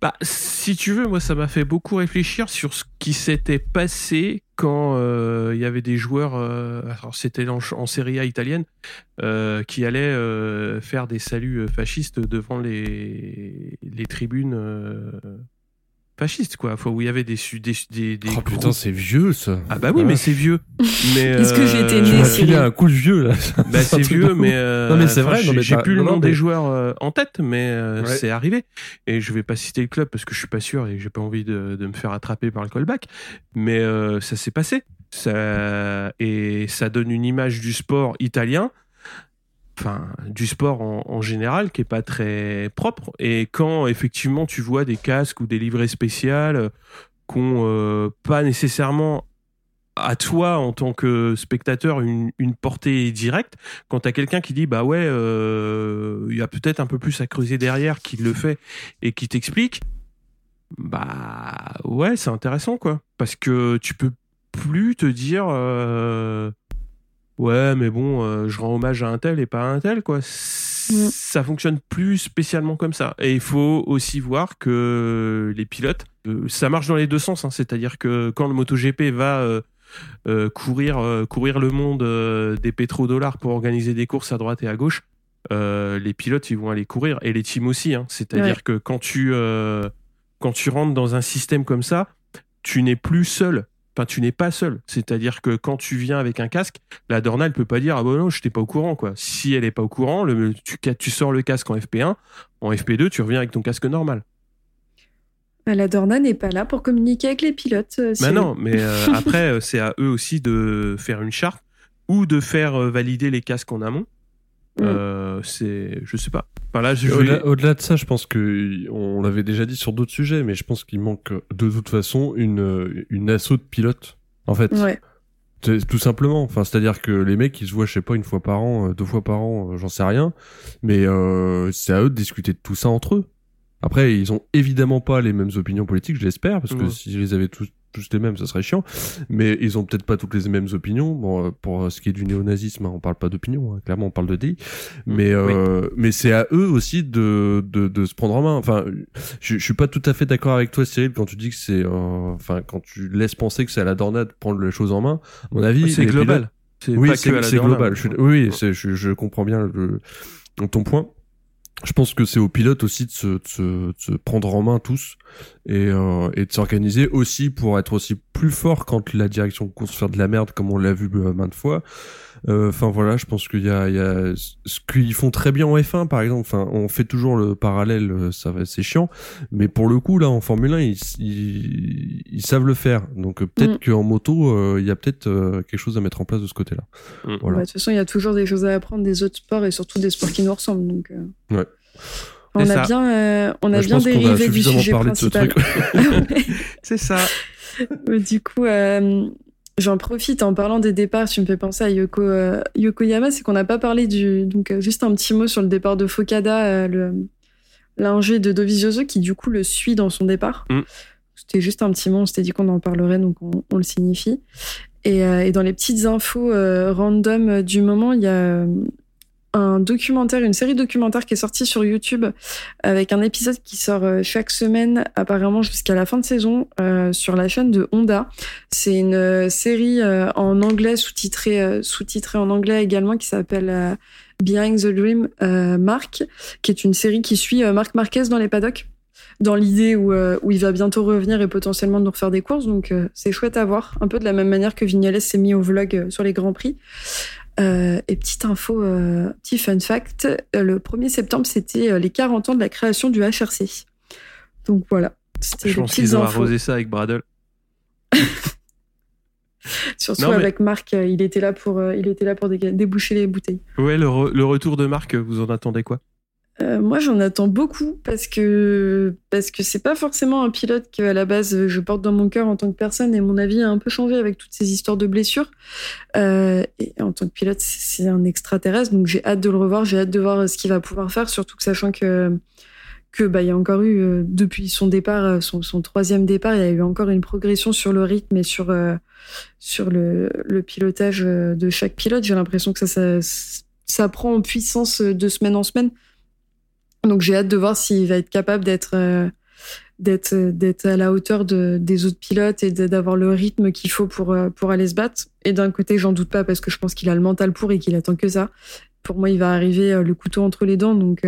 Bah, si tu veux, moi, ça m'a fait beaucoup réfléchir sur ce qui s'était passé quand euh, il y avait des joueurs, euh, alors c'était en, en Serie A italienne, euh, qui allaient faire des saluts fascistes devant les, les tribunes euh, fascistes, quoi. Enfin, où il y avait des, des, des, des Oh putain, c'est vieux ça. Ah bah oui, mais c'est vieux. Mais Est-ce que j'ai été Tu né, m'as Cyril filé un coup de vieux là. bah, c'est vieux, mais euh, Non, mais c'est enfin, vrai, j'ai- plus le nom non, des joueurs euh, en tête, mais euh, Ouais. c'est arrivé. Et je vais pas citer le club parce que je suis pas sûr et j'ai pas envie de, de me faire attraper par le callback. Mais euh, ça s'est passé. Ça, et ça donne une image du sport italien, enfin du sport en, général, qui est pas très propre. Et quand effectivement tu vois des casques ou des livrets spéciales qui ont euh, pas nécessairement à toi en tant que spectateur une, une portée directe quand t'as quelqu'un qui dit bah ouais euh, il y a peut-être un peu plus à creuser derrière qui le fait et qui t'explique bah ouais c'est intéressant quoi parce que tu peux plus te dire euh, ouais mais bon euh, je rends hommage à un tel et pas à un tel quoi Mm. ça fonctionne plus spécialement comme ça et il faut aussi voir que les pilotes euh, ça marche dans les deux sens hein. c'est-à-dire que quand le MotoGP va euh, courir, courir le monde des pétrodollars pour organiser des courses à droite et à gauche, les pilotes ils vont aller courir et les teams aussi. hein. C'est-à-dire Ouais. que quand tu, quand tu rentres dans un système comme ça, tu n'es plus seul. Enfin, tu n'es pas seul. C'est-à-dire que quand tu viens avec un casque, la Dorna, elle peut pas dire ah bon non, je n'étais pas au courant quoi. Si elle est pas au courant, le, tu, tu sors le casque en FP1, en FP2, tu reviens avec ton casque normal. Bah, la Dorna n'est pas là pour communiquer avec les pilotes euh, Bah non, mais euh, après, euh, c'est à eux aussi de faire une charte ou de faire valider les casques en amont. Mm. Euh, c'est, je sais pas. Enfin là, je Au-delà au-delà de ça, je pense que on l'avait déjà dit sur d'autres sujets, mais je pense qu'il manque de toute façon une une asso de pilotes. En fait, ouais C'est- tout simplement. Enfin, c'est-à-dire que les mecs, ils se voient, je sais pas, une fois par an, euh, deux fois par an, euh, j'en sais rien, mais euh, c'est à eux de discuter de tout ça entre eux. Après, ils ont évidemment pas les mêmes opinions politiques, je l'espère, parce que si les avaient tous tous les mêmes, ça serait chiant. Mais ils ont peut-être pas toutes les mêmes opinions. Bon, euh, pour ce qui est du néonazisme, hein, on parle pas d'opinion. hein, clairement, on parle de DI. Mais euh, mais c'est à eux aussi de, de de se prendre en main. Enfin, je, je suis pas tout à fait d'accord avec toi, Cyril, quand tu dis que c'est, euh, enfin, quand tu laisses penser que c'est à la Dornade de prendre les choses en main. À mon avis, c'est global. C'est oui, c'est global. Je suis- oui, je, je comprends bien le, ton point. Je pense que c'est aux pilotes aussi de se, prendre en main tous et, euh, et de s'organiser aussi pour être aussi plus fort quand la direction course fait de la merde comme on l'a vu euh, maintes fois. Euh, Enfin voilà, je pense qu'il y a, il y a ce qu'ils font très bien en F1 par exemple. Enfin, on fait toujours le parallèle, euh, ça va, c'est chiant, mais pour le coup là en Formule 1 ils, ils, ils savent le faire. Donc euh, peut-être Mm. qu'en moto euh, il y a peut-être euh, quelque chose à mettre en place de ce côté-là. Mm. Voilà. Bah, de toute façon il y a toujours des choses à apprendre des autres sports et surtout des sports qui nous ressemblent donc euh, Ouais. on a bien euh, on a je bien qu'on a dérivé du sujet parlé de ce principal truc. C'est ça. Du coup, euh, J'en profite en parlant des départs, tu me fais penser à Yoko, Yokoyama, c'est qu'on n'a pas parlé du. Donc, juste un petit mot sur le départ de Fokada, le l'ingé de Dovizioso, qui du coup le suit dans son départ. Mm. C'était juste un petit mot, on s'était dit qu'on en parlerait, donc on, on le signifie. Et, et, dans les petites infos random du moment, il y a un documentaire, une série documentaire qui est sortie sur YouTube avec un épisode qui sort euh, chaque semaine, apparemment jusqu'à la fin de saison, euh, sur la chaîne de Honda. C'est une euh, série euh, en anglais sous-titrée, euh, sous-titrée en anglais également qui s'appelle Behind the Dream Mark, qui est une série qui suit Marc Marquez dans les paddocks dans l'idée où, où il va bientôt revenir et potentiellement nous refaire des courses. Donc c'est chouette à voir, un peu de la même manière que Vignales s'est mis au vlog sur les grands prix. Euh, et petite info, euh, petit fun fact, euh, le 1er septembre, c'était les 40 ans de la création du HRC. Donc voilà. Je pense qu'ils ont arrosé ça avec Bradle. Surtout non, mais... avec Marc, il était là pour, il était là pour déboucher les bouteilles. Ouais, le, re le retour de Marc, vous en attendez quoi? Euh, moi, j'en attends beaucoup parce que parce que c'est pas forcément un pilote que à la base je porte dans mon cœur en tant que personne et mon avis a un peu changé avec toutes ces histoires de blessures. Euh, et en tant que pilote, c'est un extraterrestre, donc j'ai hâte de le revoir, j'ai hâte de voir ce qu'il va pouvoir faire, surtout que sachant que que bah il y a encore eu euh, depuis son départ, euh, son, son, troisième départ, il y a eu encore une progression sur le rythme et sur euh, sur le, le pilotage de chaque pilote. J'ai l'impression que ça, ça ça prend en puissance de semaine en semaine. Donc j'ai hâte de voir s'il va être capable d'être euh, d'être d'être à la hauteur de, des autres pilotes et d'avoir le rythme qu'il faut pour euh, pour aller se battre. Et d'un côté, j'en doute pas parce que je pense qu'il a le mental pour et qu'il attend que ça. Pour moi, il va arriver euh, le couteau entre les dents. Donc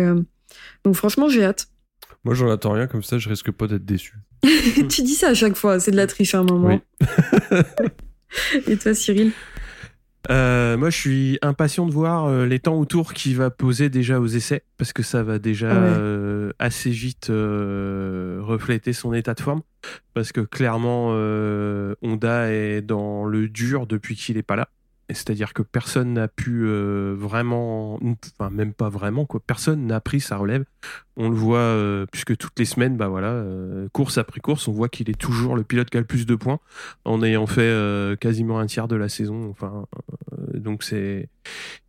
donc franchement, j'ai hâte. Moi, j'en attends rien comme ça, je risque pas d'être déçu. tu dis ça à chaque fois, c'est de la triche à un moment. Oui. et toi, Cyril? Euh, moi, je suis impatient de voir euh, les temps autour qu'il va poser déjà aux essais, parce que ça va déjà Ah ouais. euh, assez vite euh, refléter son état de forme, parce que clairement, euh, Honda est dans le dur depuis qu'il est pas là. C'est-à-dire que personne n'a pu euh, vraiment, enfin même pas vraiment quoi, personne n'a pris sa relève. On le voit euh, puisque toutes les semaines, bah voilà, euh, course après course, on voit qu'il est toujours le pilote qui a le plus de points en ayant fait quasiment un tiers de la saison. Enfin, donc c'est,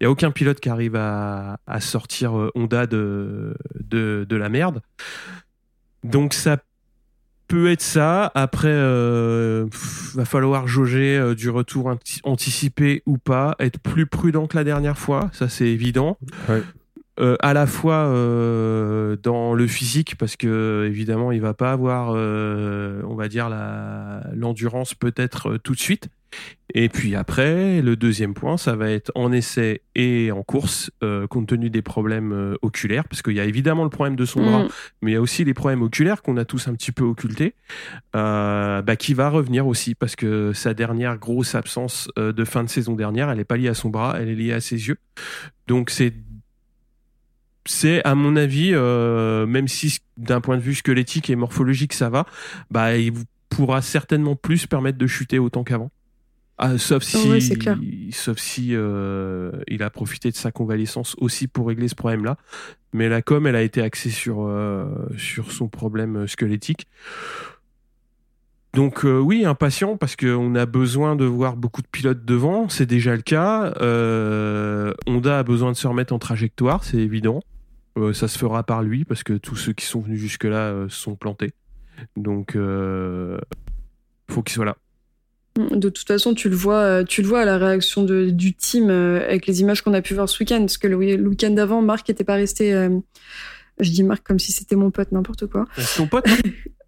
il y a aucun pilote qui arrive à, sortir Honda de, de de la merde. Donc ça peut être ça. Après, euh, va falloir jauger euh, du retour anti- anticipé ou pas, être plus prudent que la dernière fois, ça c'est évident. Euh, à la fois euh, dans le physique, parce que évidemment il va pas avoir, euh, on va dire la l'endurance peut-être tout de suite. Et puis après, le deuxième point, ça va être en essai et en course, compte tenu des problèmes oculaires, parce qu'il y a évidemment le problème de son bras, Mm. mais il y a aussi les problèmes oculaires qu'on a tous un petit peu occultés, bah, qui va revenir aussi parce que sa dernière grosse absence de fin de saison dernière, elle n'est pas liée à son bras, elle est liée à ses yeux. Donc c'est c'est à mon avis, euh, même si d'un point de vue squelettique et morphologique ça va, bah il vous pourra certainement plus permettre de chuter autant qu'avant. Ah, sauf si, Ouais, c'est clair. sauf si euh, il a profité de sa convalescence aussi pour régler ce problème-là. Mais la com, elle a été axée sur euh, sur son problème squelettique. Donc euh, oui, impatient parce qu'on a besoin de voir beaucoup de pilotes devant, c'est déjà le cas. Honda a besoin de se remettre en trajectoire, c'est évident. Euh, ça se fera par lui parce que tous ceux qui sont venus jusque-là euh, sont plantés. Donc euh, faut qu'il soit là. De toute façon, tu le vois, tu le vois à la réaction du team avec les images qu'on a pu voir ce week-end. Parce que le week-end d'avant, Marc n'était pas resté. Je dis Marc comme si c'était mon pote, n'importe quoi. C'est ton pote?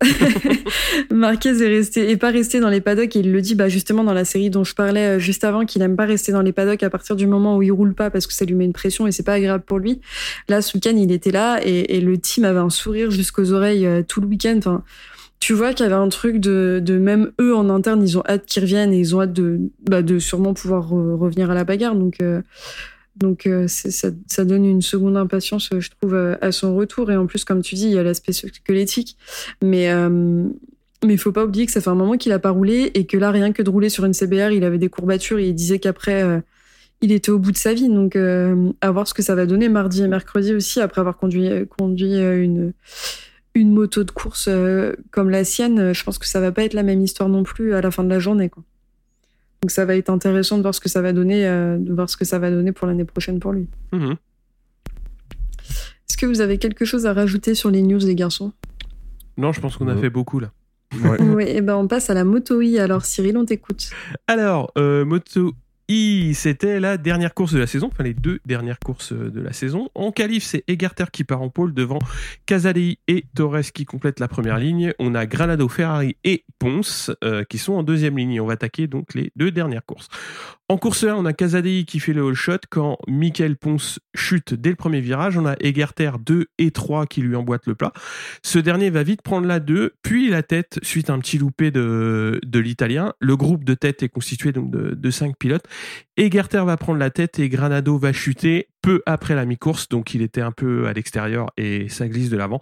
Marquez est resté, est pas resté dans les paddocks et il le dit bah justement dans la série dont je parlais euh, juste avant qu'il aime pas rester dans les paddocks à partir du moment où il roule pas parce que ça lui met une pression et c'est pas agréable pour lui. Là ce week-end il était là et, et le team avait un sourire jusqu'aux oreilles euh, tout le week-end. Enfin, tu vois qu'il y avait un truc de, de même eux en interne ils ont hâte qu'ils reviennent et ils ont hâte de bah, de sûrement pouvoir re- revenir à la bagarre donc. euh, donc euh, ça, donne une seconde impatience, euh, je trouve, euh, à son retour. Et en plus, comme tu dis, il y a l'aspect squelettique. Mais euh, mais faut pas oublier que ça fait un moment qu'il a pas roulé et que là, rien que de rouler sur une CBR, il avait des courbatures et il disait qu'après, il était au bout de sa vie. Donc, à voir ce que ça va donner mardi et mercredi aussi, après avoir conduit, conduit une, moto de course comme la sienne. Je pense que ça va pas être la même histoire non plus à la fin de la journée. Donc ça va être intéressant de voir ce que ça va donner, euh, de voir ce que ça va donner pour l'année prochaine pour lui. Mhm. Est-ce que vous avez quelque chose à rajouter sur les news, les garçons? Non, je pense qu'on a Ouais. fait beaucoup là. Ouais. Oui, et ben on passe à la moto I. Alors Cyril, on t'écoute. Alors, euh, Moto c'était la dernière course de la saison, enfin les deux dernières courses de la saison. En qualif, c'est Egarter qui part en pôle devant Casadei et Torres qui complètent la première ligne. On a Granado, Ferrari et Ponce euh, qui sont en deuxième ligne. On va attaquer donc les deux dernières courses. En course 1, on a Casadei qui fait le all shot quand Michael Ponce chute dès le premier virage. On a Egarter 2 et 3 qui lui emboîtent le plat. Ce dernier va vite prendre la 2, puis la tête suite à un petit loupé de, de l'Italien. Le groupe de tête est constitué donc de, de 5 pilotes. Egarter va prendre la tête et Granado va chuter peu après la mi-course, donc il était un peu à l'extérieur et ça glisse de l'avant.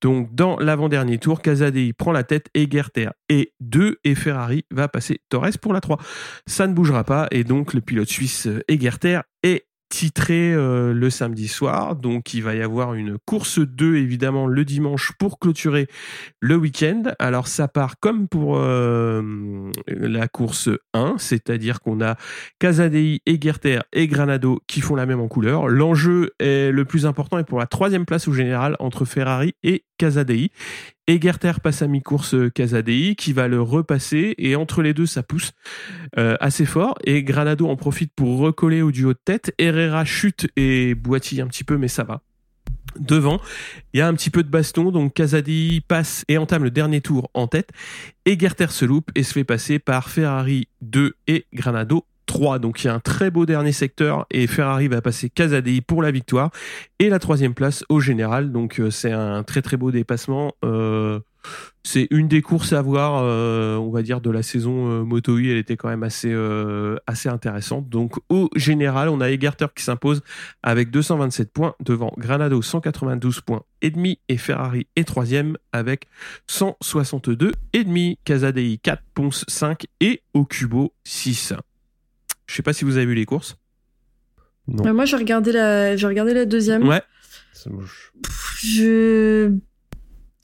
Donc dans l'avant-dernier tour, Casadei prend la tête, Egarter est 2 et Ferrari va passer Torres pour la 3. Ça ne bougera pas et donc le pilote suisse Egarter est titré euh, le samedi soir. Donc il va y avoir une course 2 évidemment le dimanche pour clôturer le week-end. Alors ça part comme pour euh, la course 1, c'est-à-dire qu'on a Casadei, Egerter et Granado qui font la même en couleur. L'enjeu est le plus important est pour la troisième place au général entre Ferrari et Casadei. Egerter passe à mi-course Casadei qui va le repasser et entre les deux ça pousse euh, assez fort et Granado en profite pour recoller au duo de tête. Herrera chute et boitille un petit peu mais ça va. Devant, il y a un petit peu de baston, donc Casadei passe et entame le dernier tour en tête. Egerter se loupe et se fait passer par Ferrari 2 et Granado 3. Donc il y a un très beau dernier secteur et Ferrari va passer Casadei pour la victoire et la troisième place au général. Donc euh, c'est un très très beau dépassement. Euh, c'est une des courses à voir, euh, on va dire, de la saison euh, Moto E. Elle était quand même assez, assez intéressante. Donc au général, on a Egarter qui s'impose avec 227 points devant Granado 192 points et demi et Ferrari est troisième avec 162 et demi. Casadei 4, Ponce 5 et Okubo 6. Je sais pas si vous avez vu les courses. Non. Euh, moi, j'ai regardé la, j'ai regardé la deuxième. Ouais. C'est moche. Je,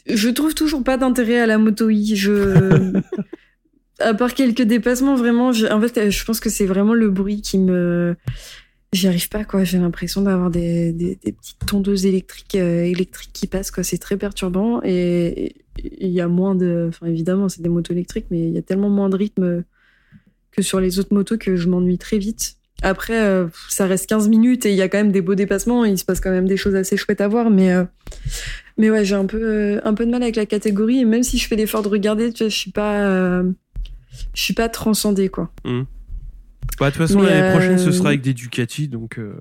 je trouve toujours pas d'intérêt à la moto I. Je, à part quelques dépassements, vraiment, je... en fait, je pense que c'est vraiment le bruit qui me, j'y arrive pas quoi. J'ai l'impression d'avoir des, des, des petites tondeuses électriques, euh, électriques qui passent quoi. C'est très perturbant et et il y a moins de, enfin évidemment, c'est des motos électriques, mais il y a tellement moins de rythme que sur les autres motos que je m'ennuie très vite. Après, euh, ça reste 15 minutes et il y a quand même des beaux dépassements. Il se passe quand même des choses assez chouettes à voir, mais euh, mais ouais, j'ai un peu euh, un peu de mal avec la catégorie. Et même si je fais l'effort de regarder, tu vois, je suis pas je suis pas transcendée quoi. Bah, de toute façon, l'année prochaine, ce sera avec des Ducati, donc euh,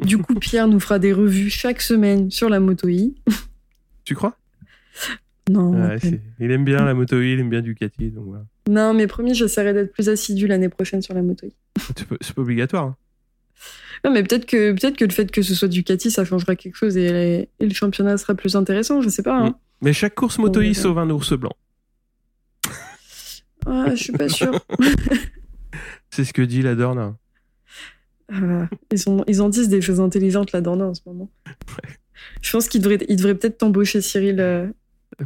Du coup, Pierre nous fera des revues chaque semaine sur la moto I. tu crois? Non, Il aime bien la Moto il aime bien Ducati, donc voilà. non, mais promis, j'essaierai d'être plus assidu l'année prochaine sur la moto I. C'est pas, obligatoire. hein. Non, mais peut-être que peut-être que le fait que ce soit Ducati, ça changera quelque chose et, et le championnat sera plus intéressant. Je sais pas. Hein. Mais chaque course Moto verra. sauve un ours blanc. Ah, je suis pas sûre. C'est ce que dit la Dorna. Ah, ils, ont, ils en disent des choses intelligentes là dedans en ce moment. Je pense qu'il devrait, il devrait peut-être t'embaucher, Cyril, euh,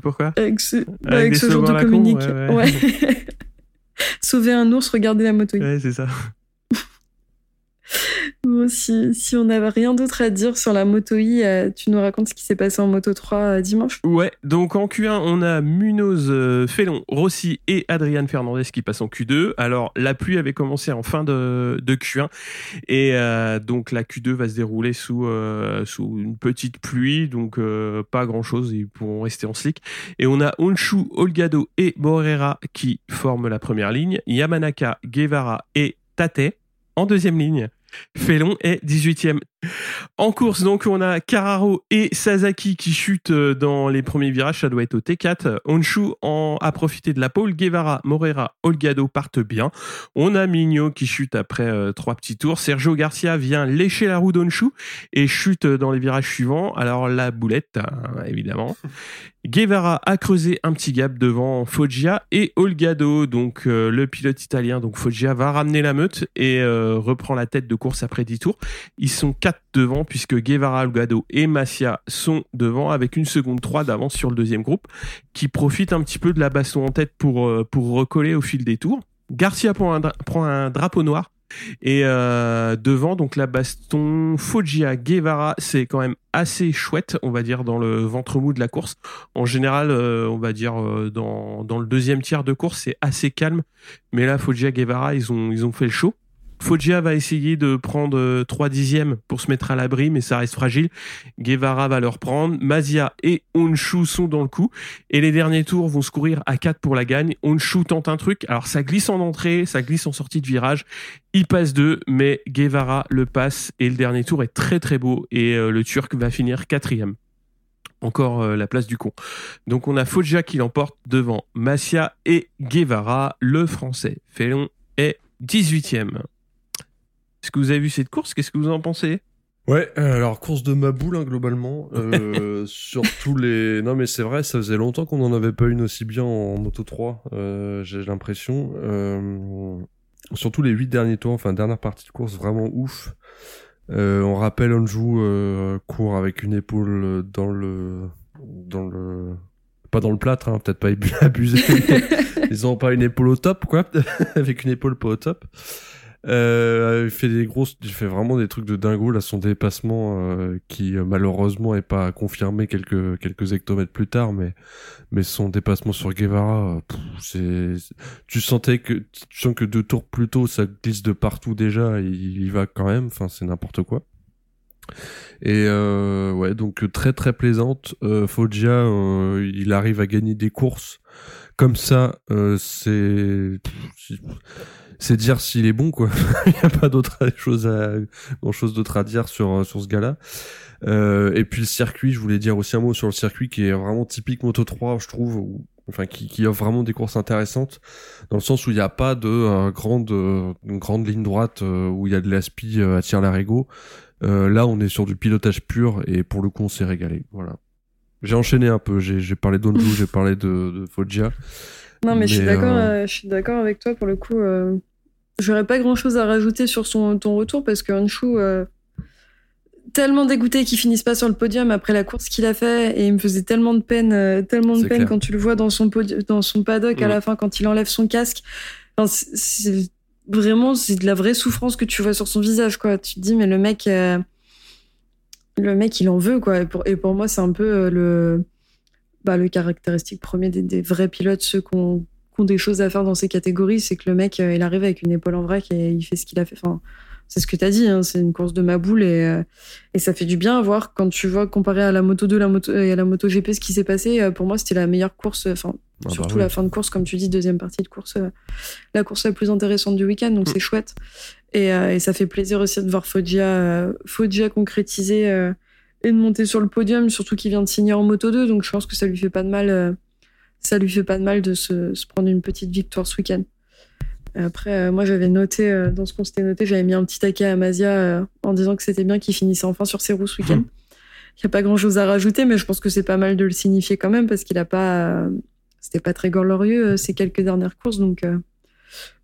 Pourquoi? Avec ce, bah, Avec avec des ce genre sauveurs de con, communique. ouais, ouais. Ouais. Sauver un ours, regarder la moto. Ouais, c'est ça. Si, on n'avait rien d'autre à dire sur la moto I, euh, tu nous racontes ce qui s'est passé en moto 3 euh, dimanche Ouais, donc en Q1, on a Munoz, euh, Félon, Rossi et Adrian Fernandez qui passent en Q2. Alors, la pluie avait commencé en fin de, de Q1 et donc la Q2 va se dérouler sous, une petite pluie, donc pas grand-chose, ils pourront rester en slick. Et on a Honshu, Olgado et Morera qui forment la première ligne, Yamanaka, Guevara et Tate en deuxième ligne. Félon est 18e. En course, donc, on a Carraro et Sasaki qui chutent euh, dans les premiers virages. Ça doit être au T4. Honshu en a profité de la pole. Guevara, Morera, Olgado partent bien. On a Migno qui chute après euh, trois petits tours. Sergio Garcia vient lécher la roue d'Honshu et chute dans les virages suivants. Alors, la boulette, hein, évidemment. Guevara a creusé un petit gap devant Foggia et Olgado, donc euh, le pilote italien. Donc Foggia va ramener la meute et euh, reprend la tête de course après 10 tours. Ils sont devant puisque Guevara, Olgado et Massia sont devant avec une seconde 3 d'avance sur le deuxième groupe qui profite un petit peu de la baston en tête pour, euh, recoller au fil des tours. Garcia prend un, drapeau noir. Et euh, devant, donc la baston Foggia Guevara, c'est quand même assez chouette, on va dire, dans le ventre mou de la course. En général, euh, on va dire dans, dans le deuxième tiers de course, c'est assez calme. Mais là, Foggia Guevara, ils ont, ils ont fait le show. Foggia va essayer de prendre 3 dixièmes pour se mettre à l'abri, mais ça reste fragile. Guevara va le reprendre. Mazia et Onshu sont dans le coup. Et les derniers tours vont se courir à 4 pour la gagne. Onshu tente un truc. Alors ça glisse en entrée, ça glisse en sortie de virage. Il passe 2, mais Guevara le passe. Et le dernier tour est très très beau. Et euh, le Turc va finir quatrième encore euh, la place du con. Donc on a Foggia qui l'emporte devant Massia et Guevara. Le français Félon est 18e. Est-ce que vous avez vu cette course? Qu'est-ce que vous en pensez? Ouais, alors course de ma boule hein, globalement, euh, sur tous les. Non mais c'est vrai, ça faisait longtemps qu'on n'en avait pas une aussi bien en Moto 3. Euh, J'ai l'impression, euh, surtout les huit derniers tours, enfin dernière partie de course vraiment ouf. Euh, on rappelle Anjou euh, court avec une épaule dans le dans le pas dans le plâtre, hein, peut-être pas abusé. ils ont pas une épaule au top quoi, avec une épaule pas au top. Euh, il fait des grosses, il fait vraiment des trucs de dingo là, son dépassement euh, qui euh, malheureusement est pas confirmé quelques quelques hectomètres plus tard, mais mais son dépassement sur Guevara, c'est, tu sentais que tu sens que deux tours plus tôt ça glisse de partout déjà, il, il va quand même, enfin c'est n'importe quoi. Et euh, ouais, donc très très plaisante. Euh, Foggia, euh, il arrive à gagner des courses comme ça. c'est c'est dire s'il est bon quoi. Il n'y a pas d'autre chose à grand chose d'autre à dire sur sur ce gars-là. Euh, et puis le circuit, je voulais dire aussi un mot sur le circuit qui est vraiment typique Moto 3, je trouve, enfin qui, qui offre vraiment des courses intéressantes dans le sens où il n'y a pas de euh, grande euh, grande ligne droite euh, où il y a de l'aspi à tirer l'arigot. là, on est sur du pilotage pur et pour le coup, on s'est régalé. Voilà. J'ai enchaîné un peu. J'ai parlé d'Onju, j'ai parlé de, de Foggia. Non, mais, je suis d'accord. je suis d'accord avec toi pour le coup. J'aurais pas grand chose à rajouter sur son, ton retour parce que Honshu, euh, tellement dégoûté qu'il finisse pas sur le podium après la course qu'il a fait et il me faisait tellement de peine, euh, tellement de peine quand tu le vois dans son, dans son paddock à la fin quand il enlève son casque. Enfin, c'est vraiment, c'est de la vraie souffrance que tu vois sur son visage, quoi. Tu te dis, mais le mec, euh, le mec, il en veut, quoi. Et pour, et pour moi, c'est un peu le, bah, le caractéristique premier des, des vrais pilotes, ceux qu'on ont des choses à faire dans ces catégories, c'est que le mec, euh, il arrive avec une épaule en vrac et il fait ce qu'il a fait. Enfin, c'est ce que tu as dit, hein, c'est une course de ma boule et, euh, et ça fait du bien à voir quand tu vois comparé à la moto 2 la moto, et à la moto GP ce qui s'est passé. Euh, pour moi, c'était la meilleure course, enfin, ah bah surtout la fin de course, comme tu dis, deuxième partie de course, la course la plus intéressante du week-end, donc mm. c'est chouette. Et, et, ça fait plaisir aussi de voir Foggia, Foggia concrétiser et de monter sur le podium, surtout qu'il vient de signer en moto 2, donc je pense que ça lui fait pas de mal ça lui fait pas de mal de se, se prendre une petite victoire ce week-end. Après, euh, moi, j'avais noté, euh, dans ce qu'on s'était noté, j'avais mis un petit taquet à Mazia euh, en disant que c'était bien qu'il finisse enfin sur ses roues ce week-end. Il n'y a pas grand-chose à rajouter, mais je pense que c'est pas mal de le signifier quand même parce qu'il a pas, c'était pas très glorieux ces quelques dernières courses, donc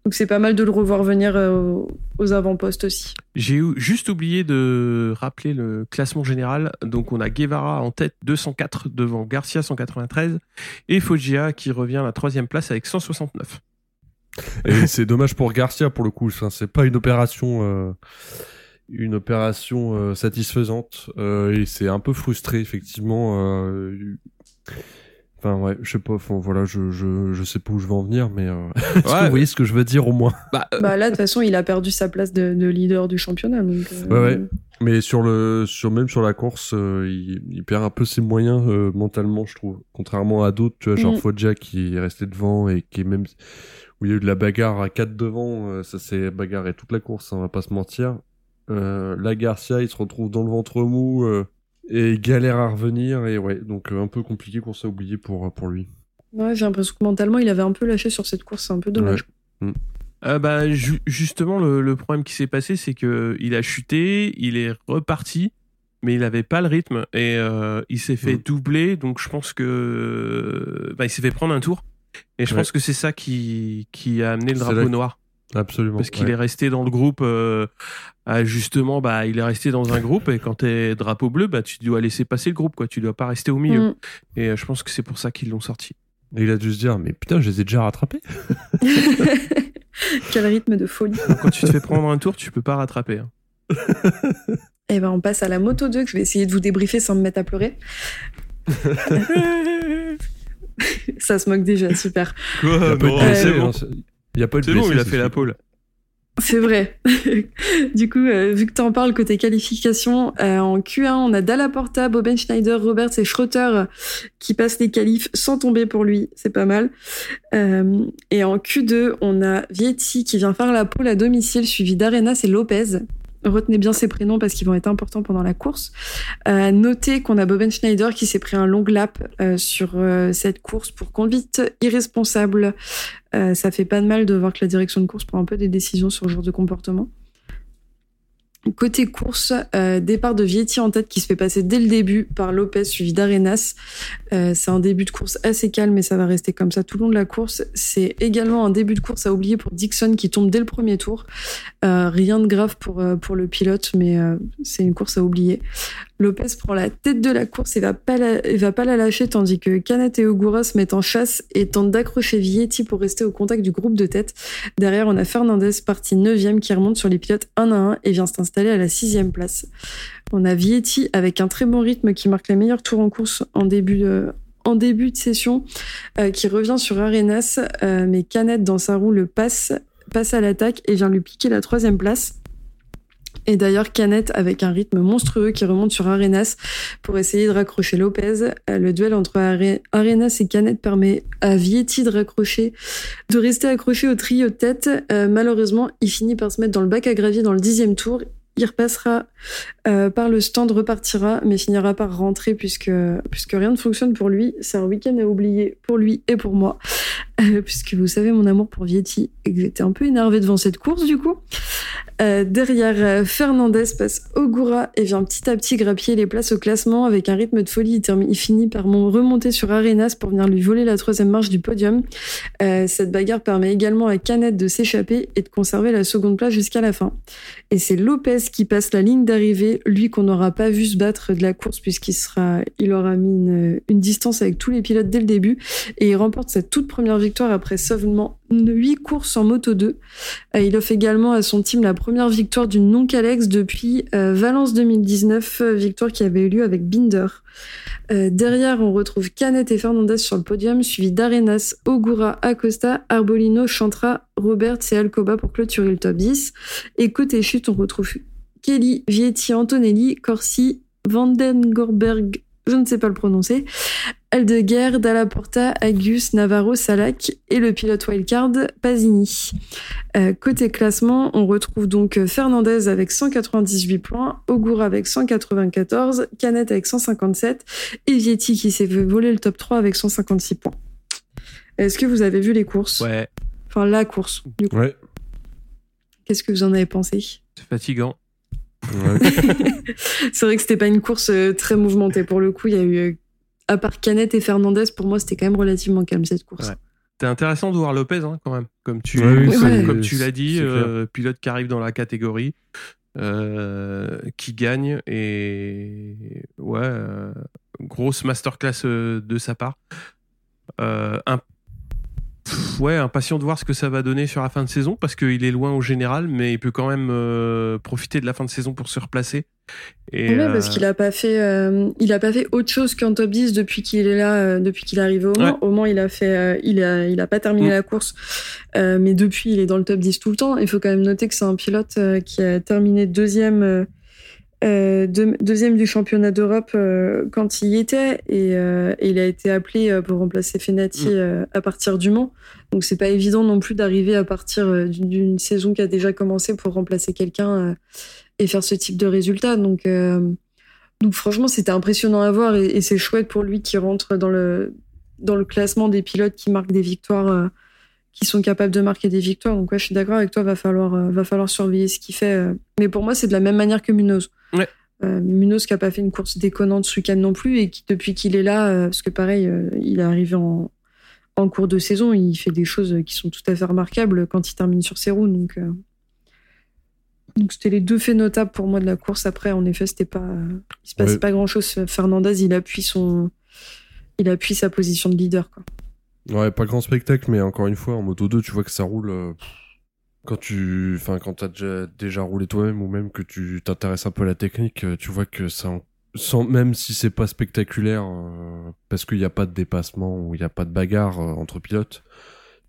donc c'est pas mal de le revoir venir euh, aux avant-postes aussi. J'ai juste oublié de rappeler le classement général. Donc on a Guevara en tête 204 devant Garcia 193 et Foggia qui revient à la troisième place avec 169. Et c'est dommage pour Garcia pour le coup. C'est pas une opération. Euh, une opération euh, satisfaisante et c'est un peu frustré effectivement Enfin ouais, je sais pas, voilà, je, je, je sais pas où je vais en venir, mais euh... que vous voyez ce que je veux dire au moins? Bah, euh, bah, là, de toute façon, il a perdu sa place de, de leader du championnat. Donc, euh... Ouais, ouais. Mais sur le, sur même sur la course, euh, il, il, perd un peu ses moyens euh, mentalement, je trouve. Contrairement à d'autres, tu vois, genre mm. Foggia qui est resté devant et qui est même où il y a eu de la bagarre à 4 devant, ça s'est bagarré toute la course, hein, on va pas se mentir. la Garcia, il se retrouve dans le ventre mou et il galère à revenir et ouais donc euh, un peu compliqué qu'on s'est oublié pour euh, pour lui. Ouais, j'ai l'impression que mentalement il avait un peu lâché sur cette course, c'est un peu dommage. Mm. Euh, bah, justement, le, le, problème qui s'est passé, c'est que il a chuté, il est reparti, mais il avait pas le rythme et euh, il s'est fait mm. doubler. Donc, je pense que bah, il s'est fait prendre un tour. Et je pense que c'est ça qui, qui a amené le drapeau noir. Absolument. Parce qu'il est resté dans le groupe, euh, justement, bah, il est resté dans un groupe et quand t'es drapeau bleu, bah, tu dois laisser passer le groupe, quoi. Tu dois pas rester au milieu. Mm. Et euh, je pense que c'est pour ça qu'ils l'ont sorti. Et il a dû se dire, mais putain, je les ai déjà rattrapés. Quel rythme de folie. Quand tu te fais prendre un tour, tu peux pas rattraper. hein. Et ben on passe à la moto 2 que je vais essayer de vous débriefer sans me mettre à pleurer. Ça se moque déjà, super. Il y a Quoi bon, il y a pas eu de C'est bon, blessés, il a fait la pole. C'est vrai. du coup, euh, vu que tu en parles côté qualification, euh, en Q1, on a Dalla Porta, Boben Schneider, Roberts et Schroeter euh, qui passent les qualifs sans tomber pour lui. C'est pas mal. Euh, et en Q2, on a Vietti qui vient faire la pole à domicile, suivi d'Arenas et Lopez. Retenez bien ces prénoms parce qu'ils vont être importants pendant la course. Euh, notez qu'on a Boben Schneider qui s'est pris un long lap euh, sur euh, cette course pour conduite irresponsable. Ça fait pas de mal de voir que la direction de course prend un peu des décisions sur ce genre de comportement. Côté course, euh, départ de Vietti en tête qui se fait passer dès le début par Lopez suivi d'Arenas. Euh, c'est un début de course assez calme et ça va rester comme ça tout le long de la course. C'est également un début de course à oublier pour Dixon qui tombe dès le premier tour. Euh, rien de grave pour, euh, pour le pilote, mais c'est une course à oublier. Lopez prend la tête de la course et va pas la, va pas la lâcher tandis que Canet et Ogura se mettent en chasse et tentent d'accrocher Vietti pour rester au contact du groupe de tête. Derrière, on a Fernandez parti 9 qui remonte sur les pilotes 1 à 1 et vient s'installer à la sixième place. On a Vietti avec un très bon rythme qui marque les meilleurs tours en course en début de, session, euh, qui revient sur Arenas, euh, mais Canet dans sa roue le passe, passe à l'attaque et vient lui piquer la troisième place. Et d'ailleurs, Canet avec un rythme monstrueux qui remonte sur Arenas pour essayer de raccrocher Lopez. Euh, Le duel entre Are- Arenas et Canet permet à Vietti de raccrocher, de rester accroché au trio de tête. Euh, malheureusement, il finit par se mettre dans le bac à gravier dans le dixième tour. Il repassera euh, par le stand, repartira, mais finira par rentrer puisque, puisque rien ne fonctionne pour lui. C'est un week-end à oublier pour lui et pour moi. Euh, puisque vous savez mon amour pour Vietti et que j'étais un peu énervé devant cette course du coup. Euh, derrière, euh, Fernandez passe Ogura et vient petit à petit grappiller les places au classement avec un rythme de folie. Il, finit par mon- remonter sur Arenas pour venir lui voler la troisième marche du podium. Cette bagarre permet également à Canet de s'échapper et de conserver la seconde place jusqu'à la fin. Et c'est Lopez qui passe la ligne d'arrivée, lui qu'on n'aura pas vu se battre de la course puisqu'il aura mis une, une distance avec tous les pilotes dès le début et il remporte sa toute première victoire après seulement 8 courses en Moto 2. Euh, il offre également à son team la première victoire d'une non-Calex depuis euh, Valence 2019, euh, victoire qui avait eu lieu avec Binder. Derrière, on retrouve Canet et Fernandez sur le podium, suivi d'Arenas, Ogura, Acosta, Arbolino, Chantra, Roberts et Alcoba pour clôturer le top 10. Et côté chute, on retrouve Kelly, Vietti, Antonelli, Corsi, Vandengorberg, je ne sais pas le prononcer, Aldeguer, Dalla Porta, Agus, Navarro, Salak et le pilote wildcard Pasini. Euh, côté classement, on retrouve donc Fernandez avec 198 points, Ogura avec 194, Canet avec 157 et Vietti qui s'est fait voler le top 3 avec 156 points. Est-ce que vous avez vu les courses? Ouais, Enfin, la course, du coup. Ouais. Qu'est-ce que vous en avez pensé? C'est fatigant. Ouais. C'est vrai que c'était pas une course euh, très mouvementée pour le coup. Il y a eu, euh, à part Canet et Fernandez, pour moi, c'était quand même relativement calme cette course. Ouais. C'est intéressant de voir Lopez hein, quand même, comme tu, oui, comme tu l'as dit, euh, pilote qui arrive dans la catégorie, euh, qui gagne et ouais, euh, grosse masterclass de sa part. Euh, un- pff, ouais, impatient de voir ce que ça va donner sur la fin de saison parce qu'il est loin au général, mais il peut quand même euh, profiter de la fin de saison pour se replacer. Et, Ouais, parce euh, qu'il a pas fait, euh, il a pas fait autre chose qu'en top 10 depuis qu'il est là, euh, depuis qu'il est arrivé au Mans. Ouais. Au Mans, il a fait, euh, il a, il a pas terminé Mm. la course, mais depuis, il est dans le top 10 tout le temps. Il faut quand même noter que c'est un pilote qui a terminé deuxième, euh, deux- deuxième du championnat d'Europe euh, quand il y était, et, euh, et il a été appelé pour remplacer Fenati Mm. à partir du Mans. Donc c'est pas évident non plus d'arriver à partir d'une saison qui a déjà commencé pour remplacer quelqu'un et faire ce type de résultat. Donc, donc franchement, c'était impressionnant à voir et, et c'est chouette pour lui qui rentre dans le, dans le classement des pilotes qui marquent des victoires, qui sont capables de marquer des victoires. Donc ouais, je suis d'accord avec toi, va falloir, va falloir surveiller ce qu'il fait. Mais pour moi, c'est de la même manière que Munoz. Ouais. Euh, Munoz qui a pas fait une course déconnante ce week-end non plus et qui depuis qu'il est là, euh, parce que pareil, euh, il est arrivé en, en cours de saison, il fait des choses qui sont tout à fait remarquables quand il termine sur ses roues. Donc, euh, donc c'était les deux faits notables pour moi de la course. Après, en effet, c'était pas, il se passait Ouais. pas grand chose. Fernandez, il appuie son, il appuie sa position de leader. Quoi. Ouais, pas grand spectacle, mais encore une fois, en moto 2, tu vois que ça roule. euh, Quand tu, enfin, quand t'as déjà, déjà roulé toi-même ou même que tu t'intéresses un peu à la technique, euh, tu vois que ça, sans, même si c'est pas spectaculaire, euh, parce qu'il n'y a pas de dépassement ou il n'y a pas de bagarre euh, entre pilotes,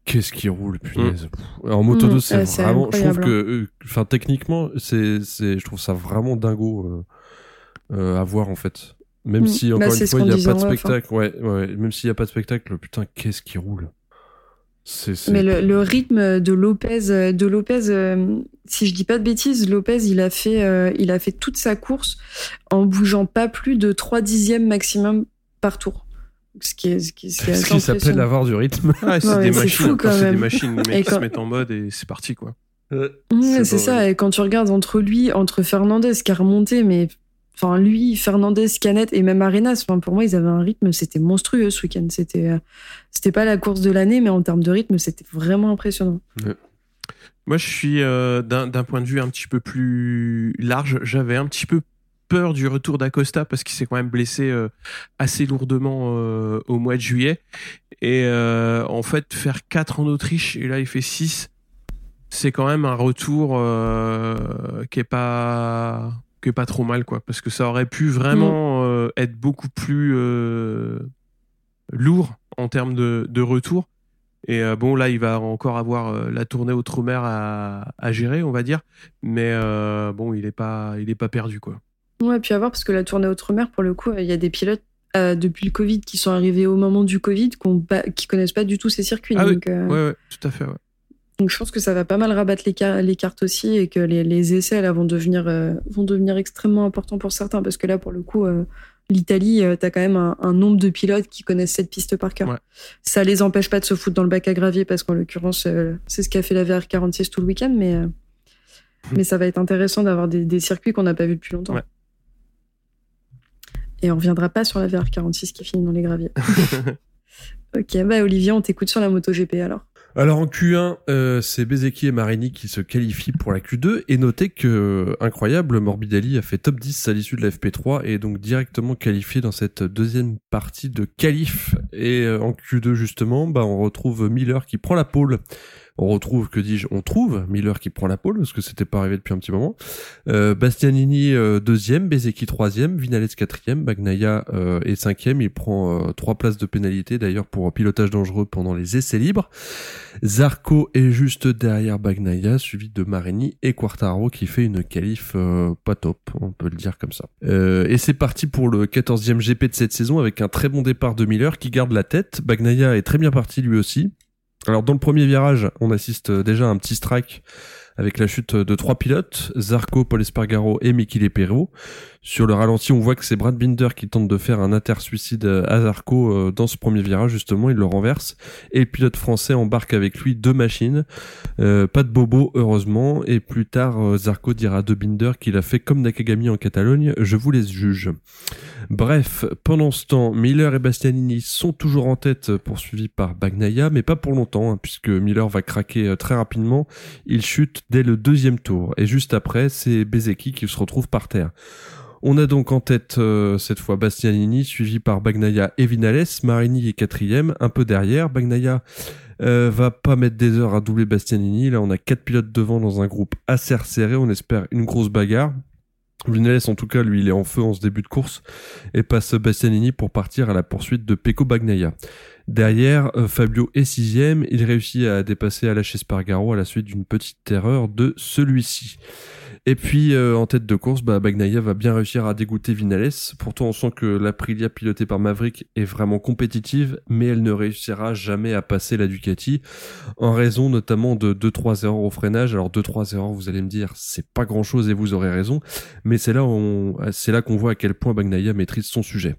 qu'est-ce qui roule, punaise. Pff. En moto 2, Mm, c'est vraiment, je trouve que, euh, enfin, techniquement, c'est, c'est, je trouve ça vraiment dingo euh, euh, à voir en fait. Même Mm. si Bah, encore une fois il n'y a pas de hein. spectacle, ouais, ouais, même s'il n'y a pas de spectacle, putain, qu'est-ce qui roule. Mais le, le rythme de Lopez, euh, de Lopez, euh, si je dis pas de bêtises, Lopez, il a fait, euh, il a fait toute sa course en bougeant pas plus de 3 dixièmes maximum par tour. Ce qui est, ce qui, ce qui est ce assez qui s'appelle avoir du rythme. Ouais, c'est Ouais, des c'est machines. c'est des machines. Qui se mettent en mode et c'est parti, quoi. C'est ça. vrai. Et quand tu regardes entre lui, entre Fernandez qui a remonté, mais enfin lui, Fernandez, Canet et même Arenas, enfin pour moi ils avaient un rythme, c'était monstrueux ce week-end. C'était, euh, c'était pas la course de l'année, mais en termes de rythme, c'était vraiment impressionnant. Moi, je suis euh, d'un point de vue un petit peu plus large. J'avais un petit peu peur du retour d'Acosta parce qu'il s'est quand même blessé euh, assez lourdement au mois de juillet. Et en fait, faire 4 en Autriche et là il fait 6, c'est quand même un retour qui est pas qui est pas trop mal quoi parce que ça aurait pu vraiment euh, être beaucoup plus euh, lourd en termes de, de retour. Et euh, bon, là, il va encore avoir la tournée Outre-mer à, à gérer, on va dire. Mais bon, il est pas, il est pas perdu, quoi. Ouais, puis à voir parce que la tournée Outre-mer, pour le coup, il y a des pilotes depuis le Covid qui sont arrivés au moment du Covid, qui, connaissent pas du tout ces circuits. Ah oui. donc, euh, Ouais, ouais, tout à fait. Ouais. Donc je pense que ça va pas mal rabattre les, car- les cartes aussi et que les, les essais là vont devenir euh, vont devenir extrêmement importants pour certains parce que là pour le coup euh, l'Italie euh, t'as quand même un, un nombre de pilotes qui connaissent cette piste par cœur. Ouais. Ça les empêche pas de se foutre dans le bac à gravier parce qu'en l'occurrence euh, c'est ce qu'a fait la VR46 tout le week-end mais euh, mais ça va être intéressant d'avoir des, des circuits qu'on n'a pas vus depuis longtemps. Ouais. Et on reviendra pas sur la VR46 qui finit dans les graviers. ok, bah Olivier, on t'écoute sur la MotoGP alors. Alors en Q1, euh, c'est Bezeki et Marini qui se qualifient pour la Q2 et notez que euh, incroyable, Morbidelli a fait top 10 à l'issue de la FP3 et est donc directement qualifié dans cette deuxième partie de qualif. Et euh, en Q2 justement, bah on retrouve Miller qui prend la pole. On retrouve, que dis-je, on trouve Miller qui prend la pole parce que c'était pas arrivé depuis un petit moment. Euh, Bastianini euh, deuxième, Bezeki troisième, Vinales quatrième, Bagnaia euh, est cinquième. Il prend euh, trois places de pénalité d'ailleurs pour pilotage dangereux pendant les essais libres. Zarco est juste derrière Bagnaia, suivi de Marini et Quartaro qui fait une qualif pas top, on peut le dire comme ça. Et c'est parti pour le 14e GP de cette saison avec un très bon départ de Miller qui garde la tête. Bagnaia est très bien parti lui aussi. Alors dans le premier virage, on assiste déjà à un petit strike avec la chute de trois pilotes, Zarco, Paul Espargaro et Michele Perro. Sur le ralenti, on voit que c'est Brad Binder qui tente de faire un inter-suicide à Zarco euh, dans ce premier virage, justement, il le renverse. Et le pilote français embarque avec lui deux machines. Euh, pas de bobo, heureusement. Et plus tard, euh, Zarco dira de Binder qu'il a fait comme Nakagami en Catalogne, je vous les juge. Bref, pendant ce temps, Miller et Bastianini sont toujours en tête, poursuivis par Bagnaia, mais pas pour longtemps, hein, puisque Miller va craquer euh, très rapidement. Il chute dès le deuxième tour. Et juste après, c'est Bezeki qui se retrouve par terre. On a donc en tête euh, cette fois Bastianini, suivi par Bagnaia et Vinales. Marini est quatrième, un peu derrière. Bagnaia euh, va pas mettre des heures à doubler Bastianini. Là, on a quatre pilotes devant dans un groupe assez resserré. On espère une grosse bagarre. Vinales, en tout cas, lui, il est en feu en ce début de course et passe Bastianini pour partir à la poursuite de Pecco Bagnaia. Derrière, euh, Fabio est sixième. Il réussit à dépasser Alain Espargaro à la suite d'une petite erreur de celui-ci. Et puis euh, en tête de course, bah, Bagnaia va bien réussir à dégoûter Vinales. Pourtant, on sent que l'Aprilia pilotée par Maverick est vraiment compétitive, mais elle ne réussira jamais à passer la Ducati, en raison notamment de 2-3 erreurs au freinage. Alors 2-3 erreurs, vous allez me dire, c'est pas grand-chose et vous aurez raison, mais c'est là, là qu'on voit à quel point Bagnaia maîtrise son sujet.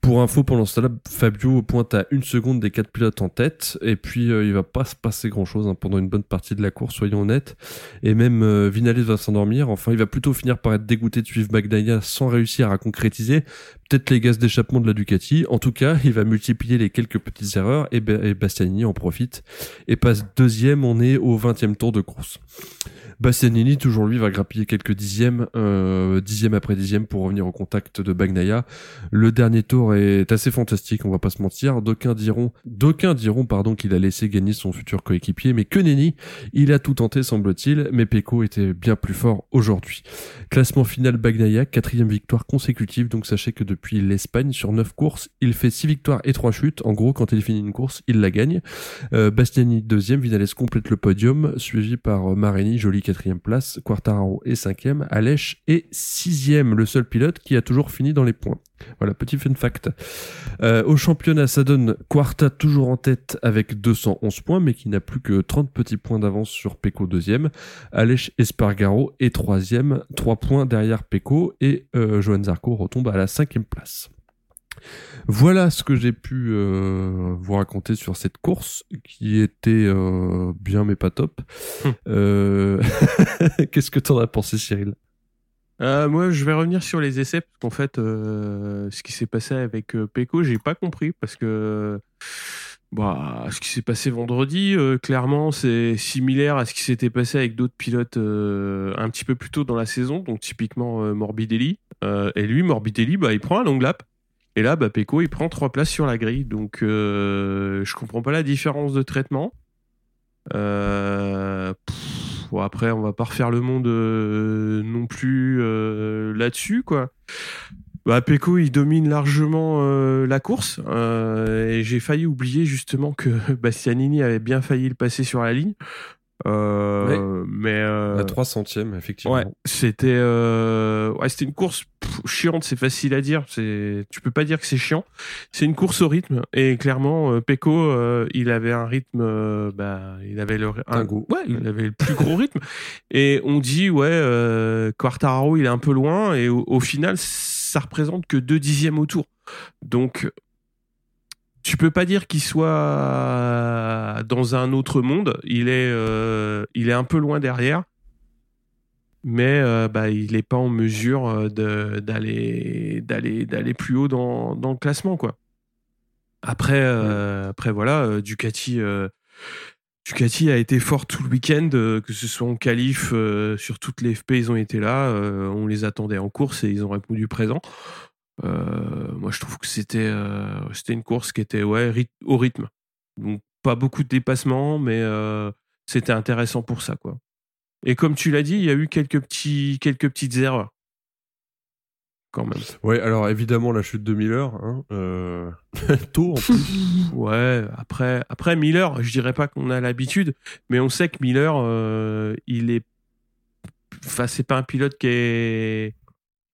Pour info, pendant ce temps-là, Fabio pointe à une seconde des quatre pilotes en tête, et puis euh, il va pas se passer grand-chose hein, pendant une bonne partie de la course, soyons honnêtes. Et même euh, Vinales va s'endormir. Enfin, il va plutôt finir par être dégoûté de suivre Bagnaia sans réussir à concrétiser peut-être les gaz d'échappement de la Ducati. En tout cas, il va multiplier les quelques petites erreurs, et, Ba- et Bastianini en profite et passe deuxième. On est au 20e tour de course. Bastianini, toujours lui, va grappiller quelques dixièmes, euh, dixième après dixième pour revenir au contact de Bagnaia. Le dernier tour est assez fantastique, on va pas se mentir. D'aucuns diront, d'aucuns diront, pardon, qu'il a laissé gagner son futur coéquipier, mais que nenni, il a tout tenté, semble-t-il, mais Peko était bien plus fort aujourd'hui. Classement final Bagnaia, quatrième victoire consécutive, donc sachez que depuis l'Espagne, sur neuf courses, il fait six victoires et trois chutes. En gros, quand il finit une course, il la gagne. Euh, Bastiani deuxième, Vinales complète le podium, suivi par Marini, jolie quatrième place, Quartararo est cinquième, Alèche est sixième, le seul pilote qui a toujours fini dans les points. Voilà, petit fun fact. Euh, au championnat, ça donne Quarta toujours en tête avec 211 points, mais qui n'a plus que 30 petits points d'avance sur Pecco deuxième. Aleix Espargaro est troisième, 3 points derrière Pecco, et euh, Johan Zarco retombe à la cinquième place. Voilà ce que j'ai pu euh, vous raconter sur cette course qui était euh, bien mais pas top. Hum. Euh, Qu'est-ce que t'en as pensé Cyril? Moi, je vais revenir sur les essais parce qu'en fait, ce qui s'est passé avec Peko, j'ai pas compris parce que bah, ce qui s'est passé vendredi, euh, clairement, c'est similaire à ce qui s'était passé avec d'autres pilotes euh, un petit peu plus tôt dans la saison, donc typiquement euh, Morbidelli. Euh, et lui, Morbidelli, bah, il prend un long lap. Et là, bah, Peko, il prend trois places sur la grille. Donc, euh, je comprends pas la différence de traitement. Euh, après, on va pas refaire le monde euh, non plus là-dessus, quoi. Bah, Peko, il domine largement la course. et j'ai failli oublier justement que Bastianini avait bien failli le passer sur la ligne. Euh, Mais euh, La 3 centième, effectivement. Ouais, c'était euh, ouais, c'était une course pff, chiante, c'est facile à dire. C'est tu peux pas dire que c'est chiant. C'est une course au rythme et clairement euh, Pecco euh, il avait un rythme euh, bah il avait le un, Dingo. ouais, il avait le plus gros rythme et on dit ouais euh, Quartararo il est un peu loin et au, au final ça représente que deux dixièmes au tour. Donc tu peux pas dire qu'il soit dans un autre monde. Il est, euh, il est un peu loin derrière, mais euh, bah, il n'est pas en mesure euh, d'aller, d'aller, d'aller plus haut dans, dans le classement, quoi. Après, euh, après voilà, Ducati, Ducati a été fort tout le week-end, que ce soit en qualif, sur toutes les FP, ils ont été là. on les attendait en course et ils ont répondu présent. Euh, moi, je trouve que c'était euh, c'était une course qui était ouais, ryth- au rythme. Donc, pas beaucoup de dépassements, mais euh, c'était intéressant pour ça. quoi. Et comme tu l'as dit, il y a eu quelques, petits, quelques petites erreurs. Quand même. Ouais, alors évidemment la chute de Miller, hein, euh... tôt en plus. Ouais, après, après Miller, je dirais pas qu'on a l'habitude, mais on sait que Miller, euh, il est. Enfin, c'est pas un pilote qui est.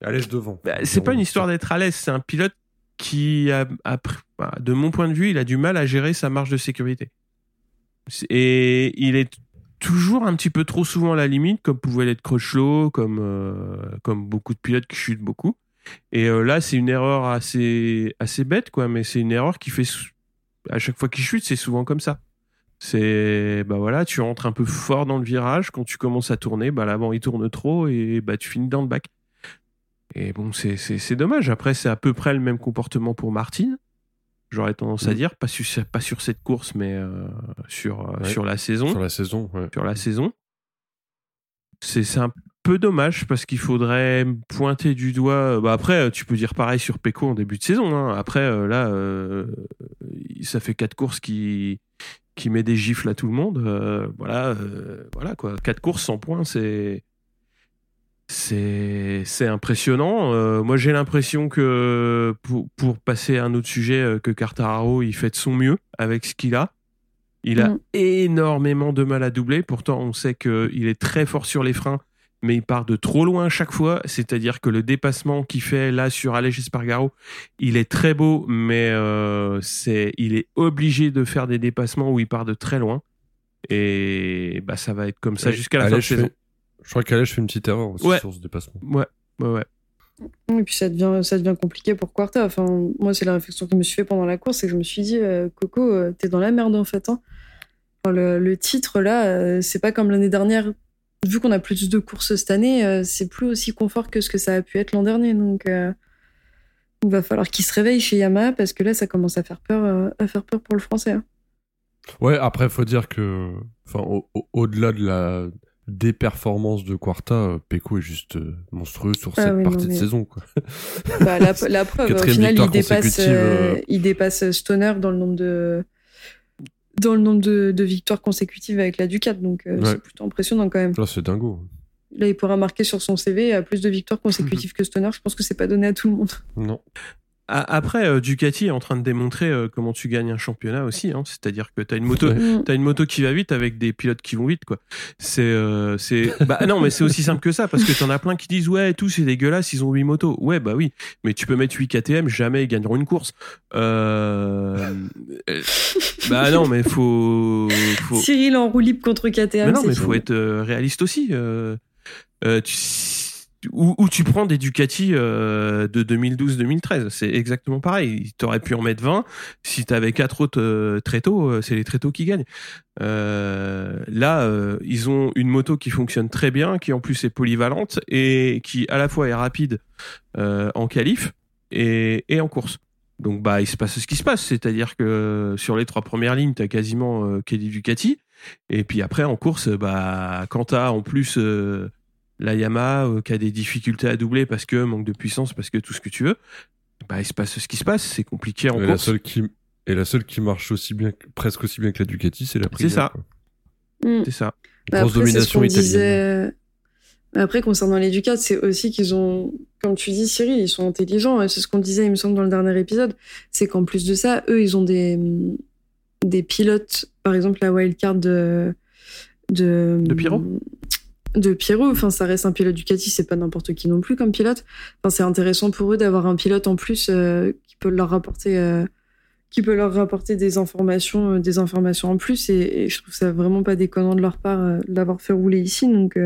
Devant. Bah, c'est pas une histoire d'être à l'aise, c'est un pilote qui a, a pr- bah, de mon point de vue, il a du mal à gérer sa marge de sécurité. Et il est toujours un petit peu trop souvent à la limite, comme pouvait l'être Crutchlow, comme, euh, comme beaucoup de pilotes qui chutent beaucoup. Et euh, là, c'est une erreur assez, assez bête, quoi, mais c'est une erreur qui fait. À chaque fois qu'il chute, c'est souvent comme ça. C'est. Bah voilà, tu rentres un peu fort dans le virage, quand tu commences à tourner, bah l'avant il tourne trop et bah tu finis dans le bac. Et bon, c'est- c'est c'est dommage. Après, c'est à peu près le même comportement pour Martin. J'aurais tendance à Mm. dire, pas sur, pas sur cette course, mais euh, sur, euh, Ouais. sur la saison. Sur la saison, ouais. Sur la saison. C'est un peu dommage parce qu'il faudrait pointer du doigt. Bah après, tu peux dire pareil sur Pecco en début de saison. hein. Après, euh, là, euh, ça fait quatre courses qui qui met des gifles à tout le monde. Euh, voilà, euh, voilà quoi. Quatre courses sans points, c'est c'est impressionnant. Euh, moi, j'ai l'impression que pour, pour passer à un autre sujet, euh, que Cartararo, il fait de son mieux avec ce qu'il a. Il a Mm. énormément de mal à doubler. Pourtant, on sait qu'il est très fort sur les freins, mais il part de trop loin à chaque fois. C'est-à-dire que le dépassement qu'il fait là sur Aleix Espargaro, il est très beau, mais euh, c'est, il est obligé de faire des dépassements où il part de très loin. Et bah, ça va être comme ça jusqu'à la fin de saison. Je crois qu'Alège fait une petite erreur aussi Ouais. sur ce dépassement. Ouais, ouais, ouais. Et puis ça devient, ça devient compliqué pour Quarta. Enfin, moi, c'est la réflexion que je me suis fait pendant la course et que je me suis dit, euh, Coco, euh, t'es dans la merde en fait. hein. Enfin, le, le titre là, euh, c'est pas comme l'année dernière. Vu qu'on a plus de courses cette année, euh, c'est plus aussi confort que ce que ça a pu être l'an dernier. Donc, euh, il va falloir qu'il se réveille chez Yamaha parce que là, ça commence à faire peur, euh, à faire peur pour le français. hein. Ouais, après, faut dire que, enfin, au- au- au-delà de la, des performances de Quarta, euh, Peko est juste euh, monstrueux sur Ah cette oui, partie non, de saison. Quoi. Bah, la, la preuve, au final, il dépasse, euh, il dépasse Stoner dans le nombre de dans le nombre de, de victoires consécutives avec la Ducat, donc euh, Ouais. c'est plutôt impressionnant quand même. Là, c'est dingo. Là, il pourra marquer sur son CV à plus de victoires consécutives que Stoner. Je pense que c'est pas donné à tout le monde. Non. Après, euh, Ducati est en train de démontrer euh, comment tu gagnes un championnat aussi. Hein. C'est-à-dire que tu as une moto, Ouais. T'as une moto qui va vite avec des pilotes qui vont vite, quoi. C'est, euh, c'est, bah non, mais c'est aussi simple que ça, parce que t'en as plein qui disent, ouais, tout c'est dégueulasse, ils ont 8 motos. Ouais, bah oui, mais tu peux mettre 8 KTM, jamais ils gagneront une course. Euh, bah non, mais faut, faut, Cyril en roue libre contre KTM. mais non, mais faut être réaliste aussi. Euh, tu, ou, tu prends des Ducati euh, de 2012-2013, c'est exactement pareil. T'aurais pu en mettre 20. Si t'avais quatre autres euh, tréteaux, euh, c'est les tréteaux qui gagnent. Euh, là, ils ont une moto qui fonctionne très bien, qui en plus est polyvalente et qui à la fois est rapide en qualif et, en course. Donc bah il se passe ce qui se passe, c'est-à-dire que sur les trois premières lignes, t'as quasiment Kelly Ducati. Et puis après, en course, bah, quand t'as en plus la Yamaha euh, qui a des difficultés à doubler parce que manque de puissance, parce que tout ce que tu veux, bah, il se passe ce qui se passe. C'est compliqué en Et la seule qui et la seule qui marche aussi bien, que- presque aussi bien que la Ducati, c'est la Aprilia. ça. quoi. Mm. C'est ça. Bah, Grosse après, c'est ce domination qu'on italienne. disait. Après, concernant les Ducats, c'est aussi qu'ils ont, comme tu dis, Cyril, ils sont intelligents. et C'est ce qu'on disait, il me semble, dans le dernier épisode. C'est qu'en plus de ça, eux, ils ont des, des pilotes, par exemple, la wildcard de. De, De de Pirot, enfin ça reste un pilote Ducati, c'est pas n'importe qui non plus comme pilote. Enfin c'est intéressant pour eux d'avoir un pilote en plus euh, qui peut leur rapporter euh, qui peut leur rapporter des informations euh, des informations en plus et, et je trouve ça vraiment pas déconnant de leur part de l'avoir fait rouler ici donc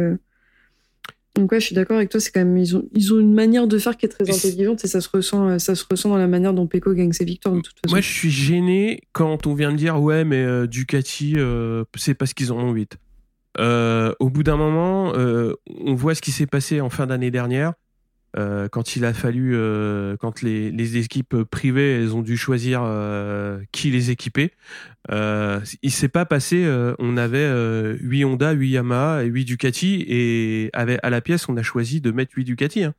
donc ouais je suis d'accord avec toi c'est quand même ils ont ils ont une manière de faire qui est très Et intelligente et ça se ressent ça se ressent dans la manière dont Pecco gagne ses victoires de toute façon. Moi, je suis gêné quand on vient de dire ouais, mais Ducati, c'est parce qu'ils en ont 8. Euh, au bout d'un moment, euh, on voit ce qui s'est passé en fin d'année dernière. euh, quand il a fallu, quand les, les équipes privées, elles ont dû choisir qui les équiper. Il s'est pas passé. on avait euh, 8 Honda, 8 Yamaha et 8 Ducati, et avec, à la pièce, on a choisi de mettre 8 Ducati. hein.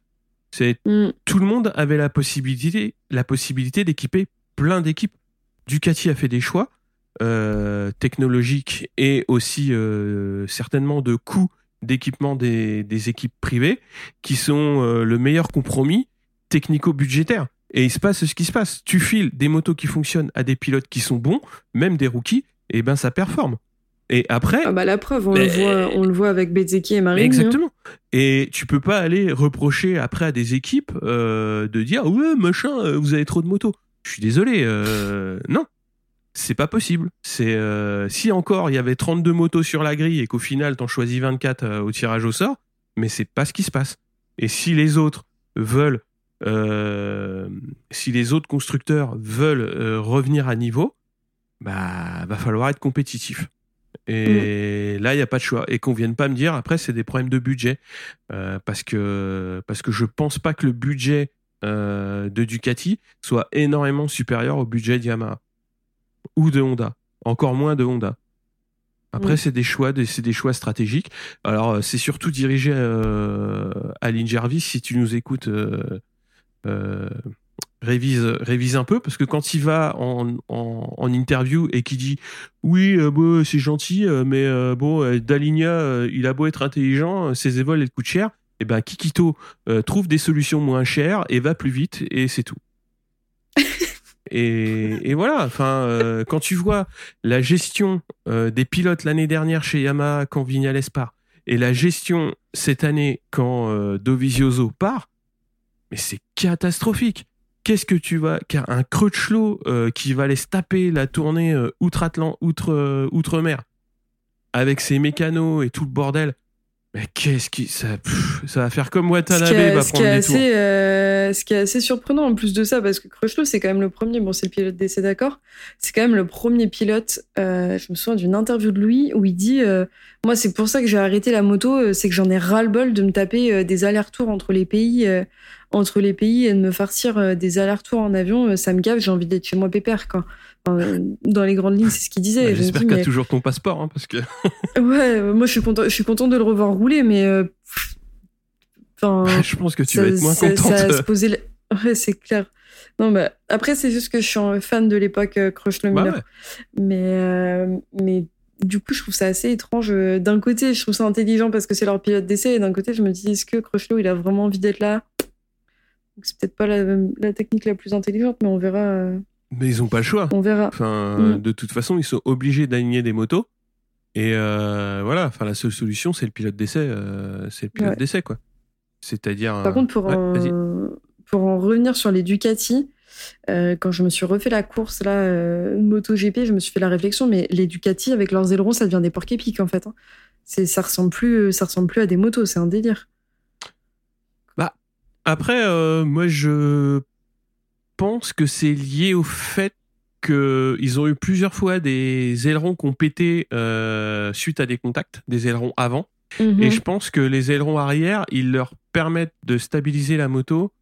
C'est Mm. tout le monde avait la possibilité, la possibilité d'équiper plein d'équipes. Ducati a fait des choix euh, technologiques et aussi euh, certainement de coûts d'équipement des, des équipes privées qui sont euh, le meilleur compromis technico-budgétaire. Et il se passe ce qui se passe. Tu files des motos qui fonctionnent à des pilotes qui sont bons, même des rookies, et ben ça performe. Et après, Ah bah la preuve on Mais- le voit on le voit avec Bezzecchi et mais Marini. hein. Exactement. Et tu peux pas aller reprocher après à des équipes euh, de dire ouais machin vous avez trop de motos. Je suis désolé, euh, non, c'est pas possible. C'est euh, si encore il y avait 32 motos sur la grille et qu'au final t'en choisis 24 euh, au tirage au sort, mais c'est pas ce qui se passe. Et si les autres veulent, euh, si les autres constructeurs veulent revenir à niveau, bah va falloir être compétitif. Et là, il n'y a pas de choix. Et qu'on vienne pas me dire, après, c'est des problèmes de budget. Parce, que, parce que je pense pas que le budget de Ducati soit énormément supérieur au budget de Yamaha. Ou de Honda. Encore moins de Honda. Après, c'est des choix, c'est des choix stratégiques. Alors, euh, c'est surtout dirigé euh, à Lynn Jarvis. Si tu nous écoutes, euh, euh, révise, révise un peu parce que quand il va en, en, en interview et qu'il dit oui, euh, bon, c'est gentil, mais bon, euh, il a beau être intelligent, ses évols, elles coûtent cher. Et ben, Kikito trouve des solutions moins chères et va plus vite et c'est tout. et, voilà. Euh, quand tu vois la gestion euh, des pilotes l'année dernière chez Yamaha quand Vignales part et la gestion cette année quand euh, part, mais c'est catastrophique. Qu'est-ce que tu vas qu'un un Crutchlow euh, qui va aller taper la tournée outre-Atlant, outre outre-mer avec ses mécanos et tout le bordel. Mais qu'est-ce qui ça pff, ça va faire comme Ce qui Watanabe est, va ce qui prendre est des tours. assez, euh, ce qui est assez surprenant en plus de ça, parce que Crutchlow, c'est quand même le premier, bon, c'est le pilote d'essai, d'accord C'est quand même le premier pilote, euh, je me souviens d'une interview de lui où il dit euh, Moi, c'est pour ça que j'ai arrêté la moto, c'est que j'en ai ras-le-bol de me taper des allers-retours entre les pays, entre les pays et de me farcir des allers-retours en avion, ça me gave. J'ai envie d'être chez moi pépère, quoi. Dans les grandes lignes, c'est ce qu'il disait. Bah, J'espère que tu as toujours ton passeport, hein, parce que. ouais, moi je suis content, je suis content de le revoir rouler, mais. Enfin, je pense que tu vas être moins contente. Ça se poser. Ouais, c'est clair. Non, bah, après, c'est juste que je suis un fan de l'époque euh, Crush le Miller. Mais, euh, mais du coup, je trouve ça assez étrange. D'un côté, je trouve ça intelligent parce que c'est leur pilote d'essai, et d'un côté, je me dis, est-ce que Crutchlow, il a vraiment envie d'être là? C'est peut-être pas la, la, technique la plus intelligente, mais on verra. Euh, mais ils ont pas le choix. On verra. Enfin, mm. de toute façon, ils sont obligés d'aligner des motos. Et voilà, enfin, la seule solution, c'est le pilote d'essai. c'est le pilote d'essai, quoi. C'est-à-dire. Par contre, pour, pour en revenir sur les Ducati, euh, quand je me suis refait la course là, euh, MotoGP, je me suis fait la réflexion, mais les Ducati avec leurs ailerons, ça devient des porcs épiques en fait. Hein. C'est, ça ressemble plus, ça ressemble plus à des motos, c'est un délire. Bah après, euh, moi je pense que c'est lié au fait qu'ils ont eu plusieurs fois des ailerons qui ont pété suite à des contacts, des ailerons avant. Mhm. Et je pense que les ailerons arrière, ils leur permettent de stabiliser la moto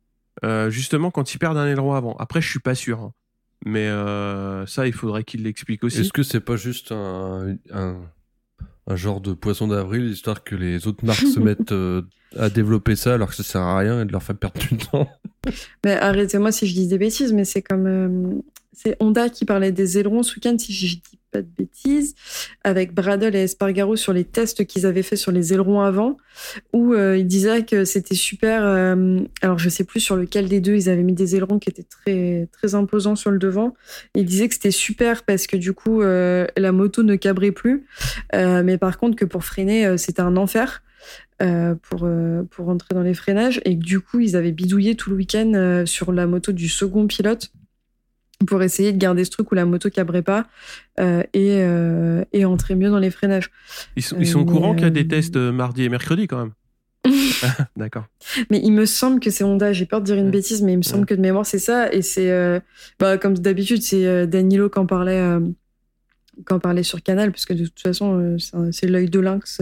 euh, justement quand ils perdent un aileron avant. Après, je suis pas sûr. Hein. Mais euh, ça, il faudrait qu'il l'explique aussi. Est-ce que c'est pas juste un, un, genre de poisson d'avril, histoire que les autres marques se mettent euh, à développer ça alors que ça sert à rien et de leur faire perdre du temps Mais arrêtez-moi si je dis des bêtises, mais c'est comme. c'est Honda qui parlait des ailerons ce week-end, si je dis pas de bêtises, avec Bradle et Espargaro sur les tests qu'ils avaient fait sur les ailerons avant, où euh, ils disaient que c'était super. Euh, alors je sais plus sur lequel des deux ils avaient mis des ailerons qui étaient très très imposants sur le devant. Ils disaient que c'était super parce que du coup euh, la moto ne cabrait plus, mais par contre que pour freiner c'était un enfer. pour pour rentrer dans les freinages et du coup ils avaient bidouillé tout le week-end sur la moto du second pilote pour essayer de garder ce truc où la moto cabrait pas euh, et, euh, et entrer mieux dans les freinages. Ils sont, ils sont au courant qu'il y a des tests euh, mardi et mercredi quand même. D'accord. Mais il me semble que c'est Honda. J'ai peur de dire une bêtise, mais il me semble que de mémoire c'est ça. Et c'est, bah, comme d'habitude, c'est Danilo qui en parlait, quand parlait sur Canal, parce que de toute façon, c'est l'œil de lynx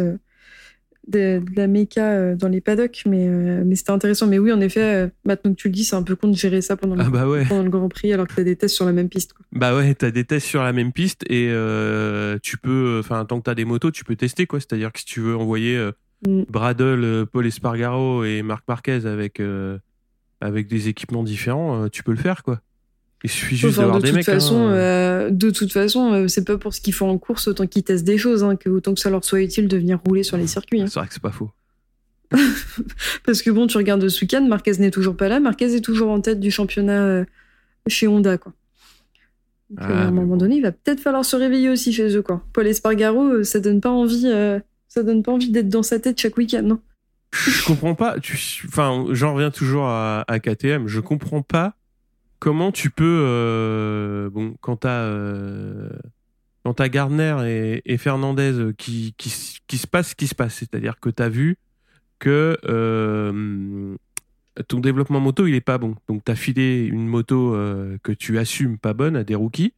de, la méca euh, dans les paddocks, mais, euh, mais c'était intéressant. Mais oui, en effet, euh, maintenant que tu le dis, c'est un peu con de gérer ça pendant le, ah bah pendant le Grand Prix alors que tu as des tests sur la même piste. Quoi. Bah ouais, tu as des tests sur la même piste et tu peux, enfin, tant que tu as des motos, tu peux tester, quoi. C'est-à-dire que si tu veux envoyer mm. Bradle, Paul Espargaro et Marc Marquez avec, avec des équipements différents, tu peux le faire, quoi. Il suffit juste d'avoir des mecs. Façon, hein. euh, de toute façon, euh, c'est pas pour ce qu'ils font en course autant qu'ils testent des choses, hein, que autant que ça leur soit utile de venir rouler sur les circuits. Hein. C'est vrai que c'est pas faux. Parce que bon, tu regardes ce week-end, Marquez n'est toujours pas là. Marquez est toujours en tête du championnat euh, chez Honda, quoi. Donc, ah, à un moment donné, il va peut-être falloir se réveiller aussi chez eux, quoi. Paul Espargaro, ça donne pas envie, ça donne pas envie d'être dans sa tête chaque week-end, non Je comprends pas. Tu... Enfin, j'en reviens toujours à, à KTM. Je comprends pas comment tu peux, euh, bon, quand t'as euh, quand as Gardner et, Fernandez qui, qui, se passe ce qui se passe, c'est-à-dire que tu as vu que euh, ton développement moto il est pas bon, donc tu as filé une moto que tu assumes pas bonne à des rookies,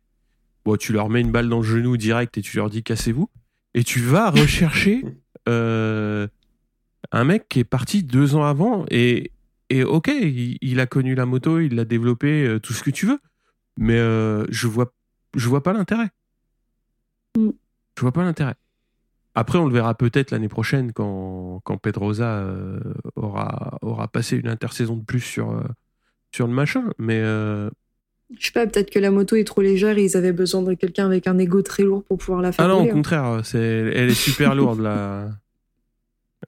tu leur mets une balle dans le genou direct et tu leur dis cassez-vous, et tu vas rechercher un mec qui est parti deux ans avant et et ok, il, a connu la moto, il l'a développé, euh, tout ce que tu veux. Mais euh, je vois, je vois pas l'intérêt. Mm. Je vois pas l'intérêt. Après, on le verra peut-être l'année prochaine quand, quand Pedrosa euh, aura, aura passé une intersaison de plus sur, sur le machin. Mais. Je sais pas, peut-être que la moto est trop légère et ils avaient besoin de quelqu'un avec un ego très lourd pour pouvoir la faire. Ah non, au hein. contraire, c'est, elle est super lourde, la,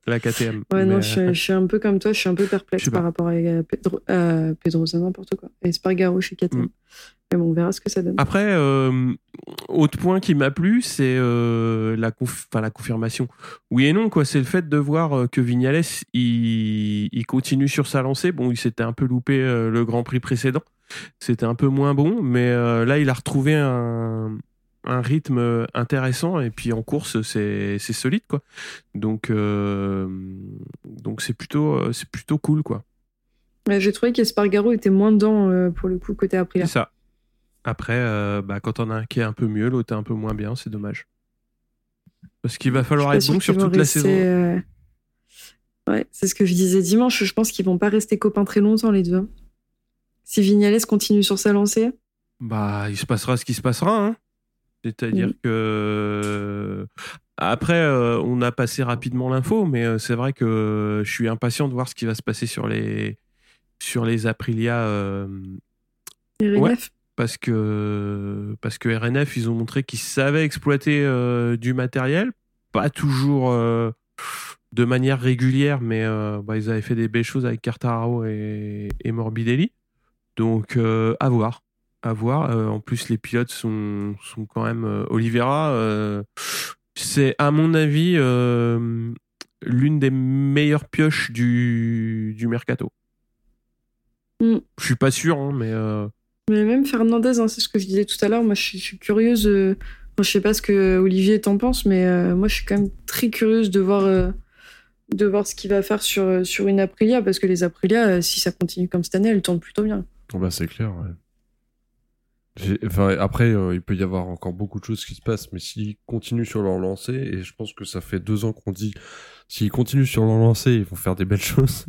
la KTM. Ouais, non, je, suis un peu comme toi, je suis un peu perplexe par rapport à Pedro, euh, Pedrosa, n'importe quoi. Et Spargaro chez KTM. Mm. Mais bon, on verra ce que ça donne. Après, euh, autre point qui m'a plu, c'est euh, la, la confirmation. Oui et non, quoi. C'est le fait de voir euh, que Vignales, il, il continue sur sa lancée. Bon, il s'était un peu loupé le Grand Prix précédent. C'était un peu moins bon, mais là, il a retrouvé un, un rythme intéressant et puis en course c'est solide quoi donc euh, donc c'est plutôt euh, c'est plutôt cool quoi j'ai trouvé qu'Espargaro était moins dedans euh, pour le coup côté après c'est ça après bah, quand on a un qui est un peu mieux l'autre est un peu moins bien c'est dommage parce qu'il va falloir être bon sur toute la saison Ouais, c'est ce que je disais dimanche. Je pense qu'ils vont pas rester copains très longtemps, les deux. Si Vignales continue sur sa lancée. Bah, il se passera ce qui se passera. Hein. C'est-à-dire que. Après, euh, on a passé rapidement l'info, mais euh, c'est vrai que je suis impatient de voir ce qui va se passer sur les, sur les Aprilia. euh, RNF. parce que parce que RNF ils ont montré qu'ils savaient exploiter euh, du matériel pas toujours euh, de manière régulière mais euh, bah, ils avaient fait des belles choses avec Cartararo et, et Morbidelli donc euh, à voir à voir Euh, en plus les pilotes sont sont quand même euh, Oliveira euh, c'est à mon avis euh, l'une des meilleures pioches du du mercato Mm. je suis pas sûr hein, mais euh, Mais même Fernandez, hein, c'est ce que je disais tout à l'heure. Moi, je suis, je suis curieuse. euh, enfin, je sais pas ce que Olivier t'en pense, mais euh, moi, je suis quand même très curieuse de voir, euh, de voir ce qu'il va faire sur, sur une Aprilia, parce que les Aprilia, si ça continue comme cette année, elles tournent plutôt bien. Oh bah c'est clair, ouais. Enfin, après, euh, il peut y avoir encore beaucoup de choses qui se passent, mais s'ils continuent sur leur lancée, et je pense que ça fait deux ans qu'on dit, s'ils continuent sur leur lancée, ils vont faire des belles choses.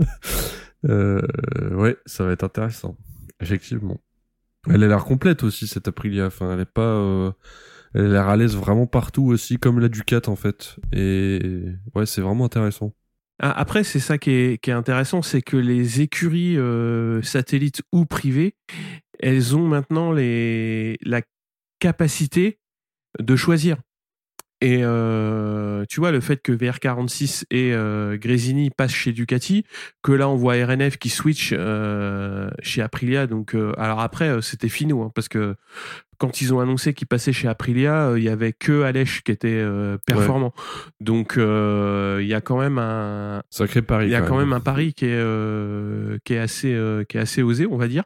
euh, ouais, ça va être intéressant, effectivement. Elle a l'air complète aussi cette Aprilia. Enfin, elle est pas, euh, elle a l'air à l'aise vraiment partout aussi, comme la Ducat en fait. Et ouais, c'est vraiment intéressant. Ah, Après, c'est ça qui est, qui est intéressant, c'est que les écuries euh, satellites ou privées, elles ont maintenant la capacité de choisir. Et euh, tu vois, le fait que VR46 et euh, Grésini passent chez Ducati, que là on voit RNF qui switch euh, chez Aprilia. Donc, alors après, c'était finaux, hein, parce que quand ils ont annoncé qu'ils passaient chez Aprilia, euh, il y avait que Alèche qui était euh, performant. Donc, euh, il y a quand même un, Sacré pari. il y a quand même un pari qui est, euh, qui est, assez, euh, qui est assez osé, on va dire.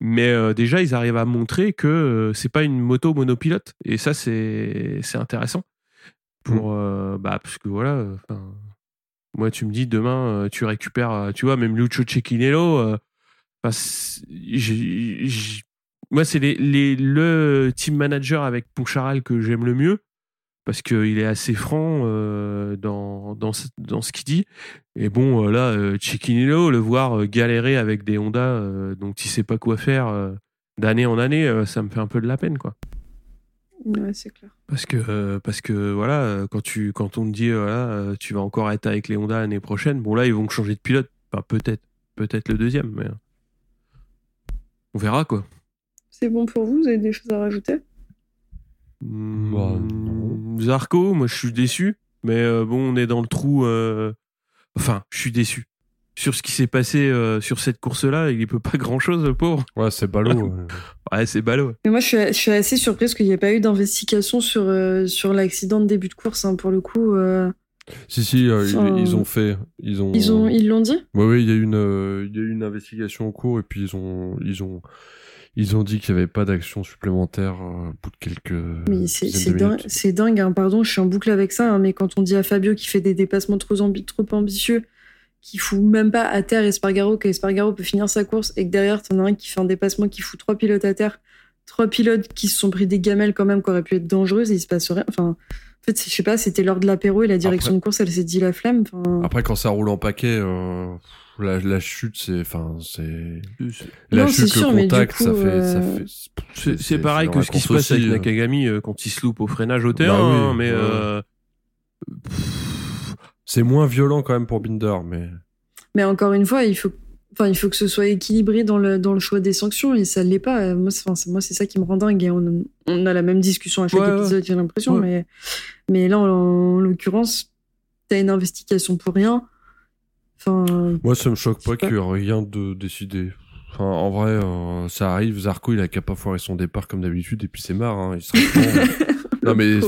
Mais euh, déjà, ils arrivent à montrer que euh, c'est pas une moto monopilote. Et ça, c'est c'est intéressant. Pour, euh, bah, parce que voilà, euh, moi, tu me dis demain, euh, tu récupères, euh, tu vois, même Lucio Cecchinello. euh, moi, c'est les, les, le team manager avec Poncharal que j'aime le mieux parce qu'il est assez franc euh, dans, dans, ce, dans ce qu'il dit. Et bon, euh, là, euh, Chiquinillo, le voir euh, galérer avec des Honda euh, dont il sait pas quoi faire d'année en année, ça me fait un peu de la peine, quoi. Ouais, c'est clair. Parce que, parce que voilà, quand, tu, quand on te dit, voilà, tu vas encore être avec les Honda l'année prochaine, bon, là, ils vont changer de pilote. Enfin, peut-être. Peut-être le deuxième, mais. On verra, quoi. C'est bon pour vous? Vous avez des choses à rajouter? Non. Zarco, moi je suis déçu, mais euh, bon, on est dans le trou. euh, Enfin, je suis déçu. Sur ce qui s'est passé euh, sur cette course-là, il y peut pas grand-chose, le pauvre. Ouais, c'est ballot. ouais. Ouais, c'est ballot. Mais moi, je suis, je suis assez surprise qu'il n'y ait pas eu d'investigation sur, euh, sur l'accident de début de course. hein, pour le coup, euh, Si, si, euh, ils- Enfin, ils, ont fait. Ils ont. ils ont, ils l'ont dit? Oui, oui, il y a eu une, euh, il y a eu une investigation en cours et puis ils ont, ils ont, ils ont dit qu'il n'y avait pas d'action supplémentaire euh, au bout de quelques. Mais c'est dingue, hein, pardon, je suis en boucle avec ça, hein, mais quand on dit à Fabio qu'il fait des dépassements trop, ambi- trop ambitieux, qu'il fout même pas à terre Espargaro, qu'Espargaro peut finir sa course, et que derrière, t'en as un qui fait un dépassement qui fout trois pilotes à terre, trois pilotes qui se sont pris des gamelles quand même, qui auraient pu être dangereuses, et il se passe rien. Enfin, en fait, je sais pas, c'était l'heure de l'apéro et la direction Après- de course, elle s'est dit la. Enfin, Après, quand ça roule en paquet, euh, la, la chute, c'est, enfin, c'est. C'est- La Non, c'est chute, le sûr, mais du contact, ça coup, fait, ça euh, fait. C'est pareil que ce qui se passe avec aussi, euh. Nakagami euh, quand il se loupe au freinage au terrain, oui, hein, mais ouais. euh, C'est moins violent quand même pour Binder, mais. Mais encore une fois, il faut, enfin, il faut que ce soit équilibré dans le, dans le choix des sanctions et ça l'est pas. Euh, Moi, c'est, moi, c'est ça qui me rend dingue et on, on a la même discussion à chaque ouais. épisode, j'ai l'impression. Ouais. Mais, mais là, en, en l'occurrence, t'as une investigation pour rien. Enfin, Moi, ça me choque pas pas. qu'il y ait rien de décidé. Enfin, en vrai, euh, ça arrive. Zarco, il a qu'à pas foirer son départ comme d'habitude, et puis c'est marre. Hein, il sera content. non, mais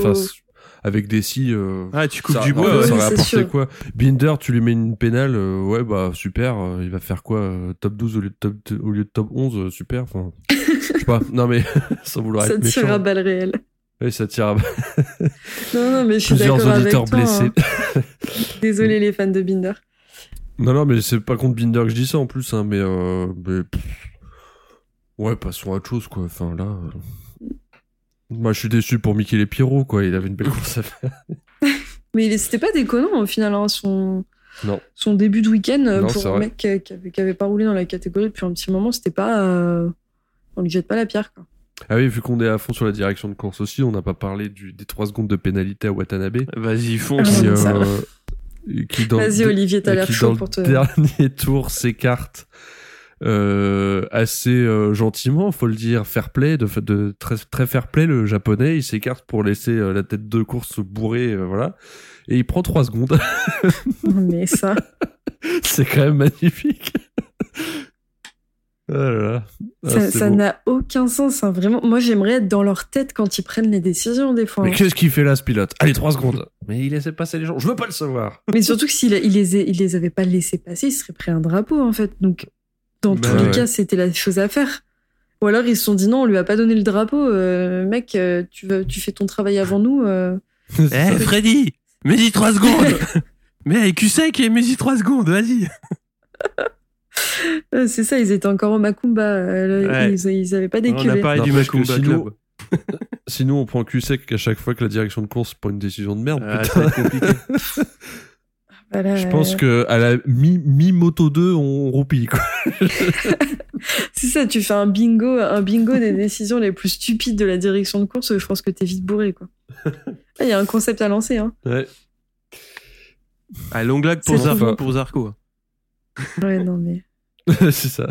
avec des si. euh, ah, tu coupes ça, du bois. ouais. ça apporté sûr. quoi? Binder, tu lui mets une pénale, euh, ouais, bah super. euh, il va faire quoi Top 12 au lieu de top, au lieu de top 11, euh, super. Enfin, je sais pas. Non, mais sans vouloir ça être tire à méchant. balles réelles. Oui, ça tire à Non, non, mais je suis plusieurs d'accord avec auditeurs toi. blessés. hein. Désolé les fans de Binder. Non, non, mais c'est pas contre Binder que je dis ça en plus, hein, mais, euh, mais, ouais, passons à autre chose, quoi. Enfin, là, euh, moi, je suis déçu pour Michele Pierrot, quoi. Il avait une belle course à faire. Mais c'était pas déconnant au final. hein, son... Non. Son début de week-end euh, pour un vrai. mec qui, avait, qui avait pas roulé dans la catégorie depuis un petit moment, c'était pas. euh, On lui jette pas la pierre. Quoi. Ah oui, vu qu'on est à fond sur la direction de course aussi, on n'a pas parlé du, des 3 secondes de pénalité à Watanabe. Vas-y, fonce. Qui, euh, qui dans Vas-y, Olivier, t'as l'air chaud pour te. le dernier tour s'écarte euh, assez euh, gentiment, faut le dire, fair play, de, de très, très fair play, le japonais, il s'écarte pour laisser euh, la tête de course bourrée, euh, voilà, et il prend 3 secondes. Mais ça. c'est quand même magnifique. Là là. Ah, ça n'a aucun sens. hein, Vraiment, moi j'aimerais être dans leur tête quand ils prennent les décisions des fois. Mais hein. qu'est-ce qu'il fait là, ce pilote? Allez, 3 secondes. Mais il laissait passer les gens. Je veux pas le savoir. Mais surtout que s'il il les, a- il les avait pas laissés passer, il serait pris un drapeau en fait. Donc dans Bah tous les cas, c'était la chose à faire. Ou alors ils se sont dit non, on lui a pas donné le drapeau. euh, mec, euh, tu, vas, tu fais ton travail avant nous. euh. Eh. Freddy, mets-y 3 secondes. Mais avec sec et mets-y 3 secondes, vas-y. Euh, C'est ça, ils étaient encore au Macumba. euh, Ouais. ils, ils avaient pas On déculé. a parlé du Macumba sinon- Club. Sinon, on prend cul sec à chaque fois que la direction de course prend une décision de merde. Ah, putain. compliqué. Voilà, Je pense que à la mi, mi moto 2, on roupille quoi. C'est ça, tu fais un bingo, un bingo des décisions les plus stupides de la direction de course. Je pense que t'es vite bourré quoi. Ah, Il y a un concept à lancer. Hein. Ouais. Ah, longue pour, Zarco. Ouais, non mais. c'est ça.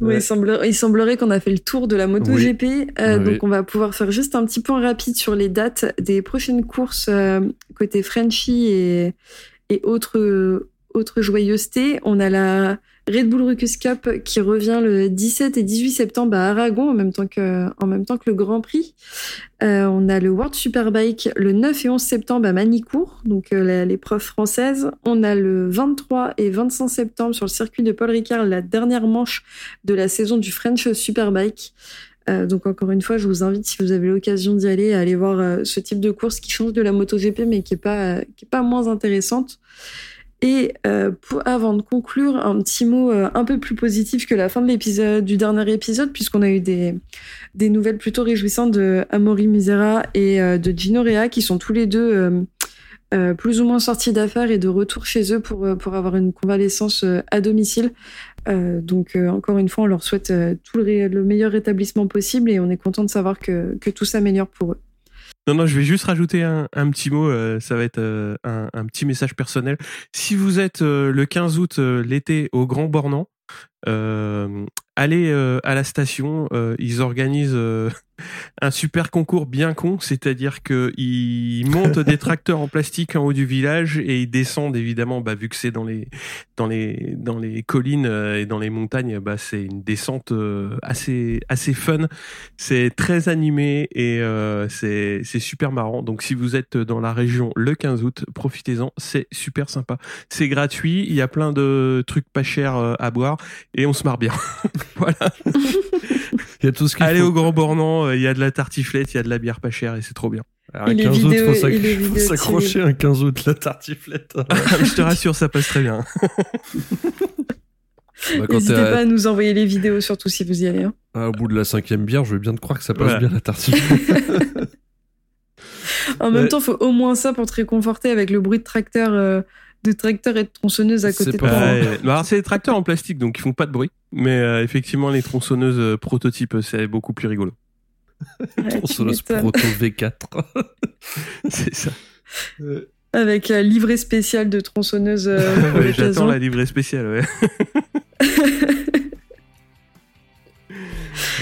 Ouais, il, semblerait, il semblerait qu'on a fait le tour de la MotoGP. Euh, Oui. Donc, on va pouvoir faire juste un petit point rapide sur les dates des prochaines courses euh, côté Frenchy et, et autres, euh, autres joyeusetés. On a la Red Bull Ruckus Cup qui revient le 17 et 18 septembre à Aragon en même temps que, en même temps que le Grand Prix. Euh, on a le World Superbike le 9 et 11 septembre à Manicourt, donc euh, l'épreuve française. On a le 23 et 25 septembre sur le circuit de Paul Ricard, la dernière manche de la saison du French Superbike. Euh, donc encore une fois, je vous invite, si vous avez l'occasion d'y aller, à aller voir ce type de course qui change de la MotoGP, mais qui est pas, qui est pas moins intéressante. Et euh, pour, avant de conclure, un petit mot euh, un peu plus positif que la fin de l'épisode, du dernier épisode, puisqu'on a eu des, des nouvelles plutôt réjouissantes de Amaury Misera et euh, de Gino Rea, qui sont tous les deux euh, euh, plus ou moins sortis d'affaires et de retour chez eux pour, euh, pour avoir une convalescence à domicile. Donc encore une fois, on leur souhaite tout le, le meilleur rétablissement possible et on est content de savoir que, que tout s'améliore pour eux. Non, non, je vais juste rajouter un, un petit mot. euh, ça va être euh, un, un petit message personnel. Si vous êtes euh, le 15 août euh, l'été au Grand Bornand, euh, allez euh, à la station. ils organisent un super concours bien con, c'est-à-dire que ils montent des tracteurs en plastique en haut du village et ils descendent évidemment, bah, vu que c'est dans les dans les dans les collines euh, et dans les montagnes, bah, c'est une descente euh, assez assez fun. C'est très animé et euh, c'est c'est super marrant. Donc si vous êtes dans la région le 15 août, profitez-en, c'est super sympa. C'est gratuit, il y a plein de trucs pas chers à boire et on se marre bien. voilà. Il y a tout ce qu'il Allez faut. au Grand Bornand, euh, il y a de la tartiflette, il y a de la bière pas chère et c'est trop bien. Alors, un les 15 août, vidéos- faut s'ac- et les faut vidéos s'accrocher un 15 août, la tartiflette. Je te rassure, ça passe très bien. Bah, N'hésitez pas à nous envoyer les vidéos, surtout si vous y allez. hein. à- au bout de la cinquième bière, je veux bien te croire que ça passe Voilà. bien la tartiflette. En même Ouais. temps, faut au moins ça pour te réconforter avec le bruit de tracteur, euh, de tracteur et de tronçonneuse à côté de pas toi. bah, alors, c'est des tracteurs en plastique donc ils font pas de bruit. Mais euh, effectivement, les tronçonneuses euh, prototypes, c'est beaucoup plus rigolo. Ouais, Tronçonneuse. Proto V4. C'est ça. Avec la livrée spéciale de tronçonneuse euh, Ouais. J'attends la livrée spéciale. Ouais.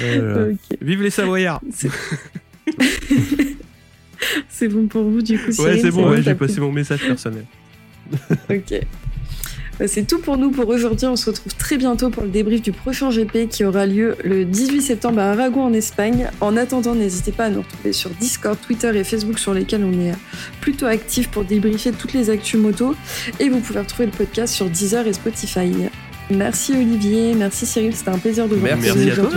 Voilà. Ok. Vive les Savoyards C'est- bon pour vous, du coup. Ouais, c'est bon, ouais, j'ai passé mon message personnel. Ok. Bah, C'est tout pour nous pour aujourd'hui. On se retrouve très bientôt pour le débrief du prochain GP qui aura lieu le 18 septembre à Aragon en Espagne. En attendant, n'hésitez pas à nous retrouver sur Discord, Twitter et Facebook sur lesquels on est plutôt actifs pour débriefer toutes les actus moto. Et vous pouvez retrouver le podcast sur Deezer et Spotify. Merci Olivier, merci Cyril, c'était un plaisir de vous retrouver Merci à toi.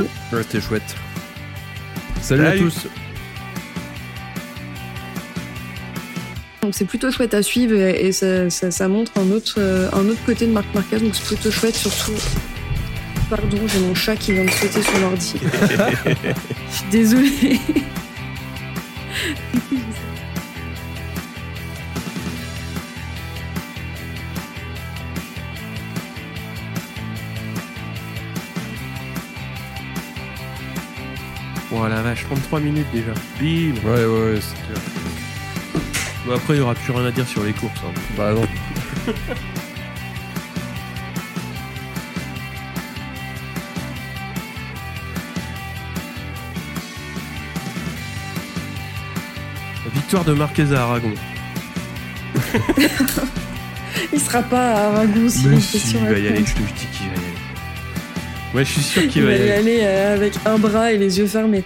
C'était chouette. Salut, à Salut. tous. Donc c'est plutôt chouette à suivre et, ça, montre un autre, euh, un autre côté de Marc Marquez, donc c'est plutôt chouette surtout. Pardon, j'ai mon chat qui vient de sauter sur l'ordi. Je suis désolée. Oh la vache, 33 minutes déjà. Bim Ouais, ouais, ouais c'est clair. Bon, Après, il n'y aura plus rien à dire sur les courses. hein. Bah non. Victoire de Marquez à Aragon. Il sera pas à Aragon si Mais on si, fait sur il la va y aller, je te dis qu'il va y aller. Ouais, je suis sûr Il qu'il va va y y aller. aller euh, avec un bras et les yeux fermés.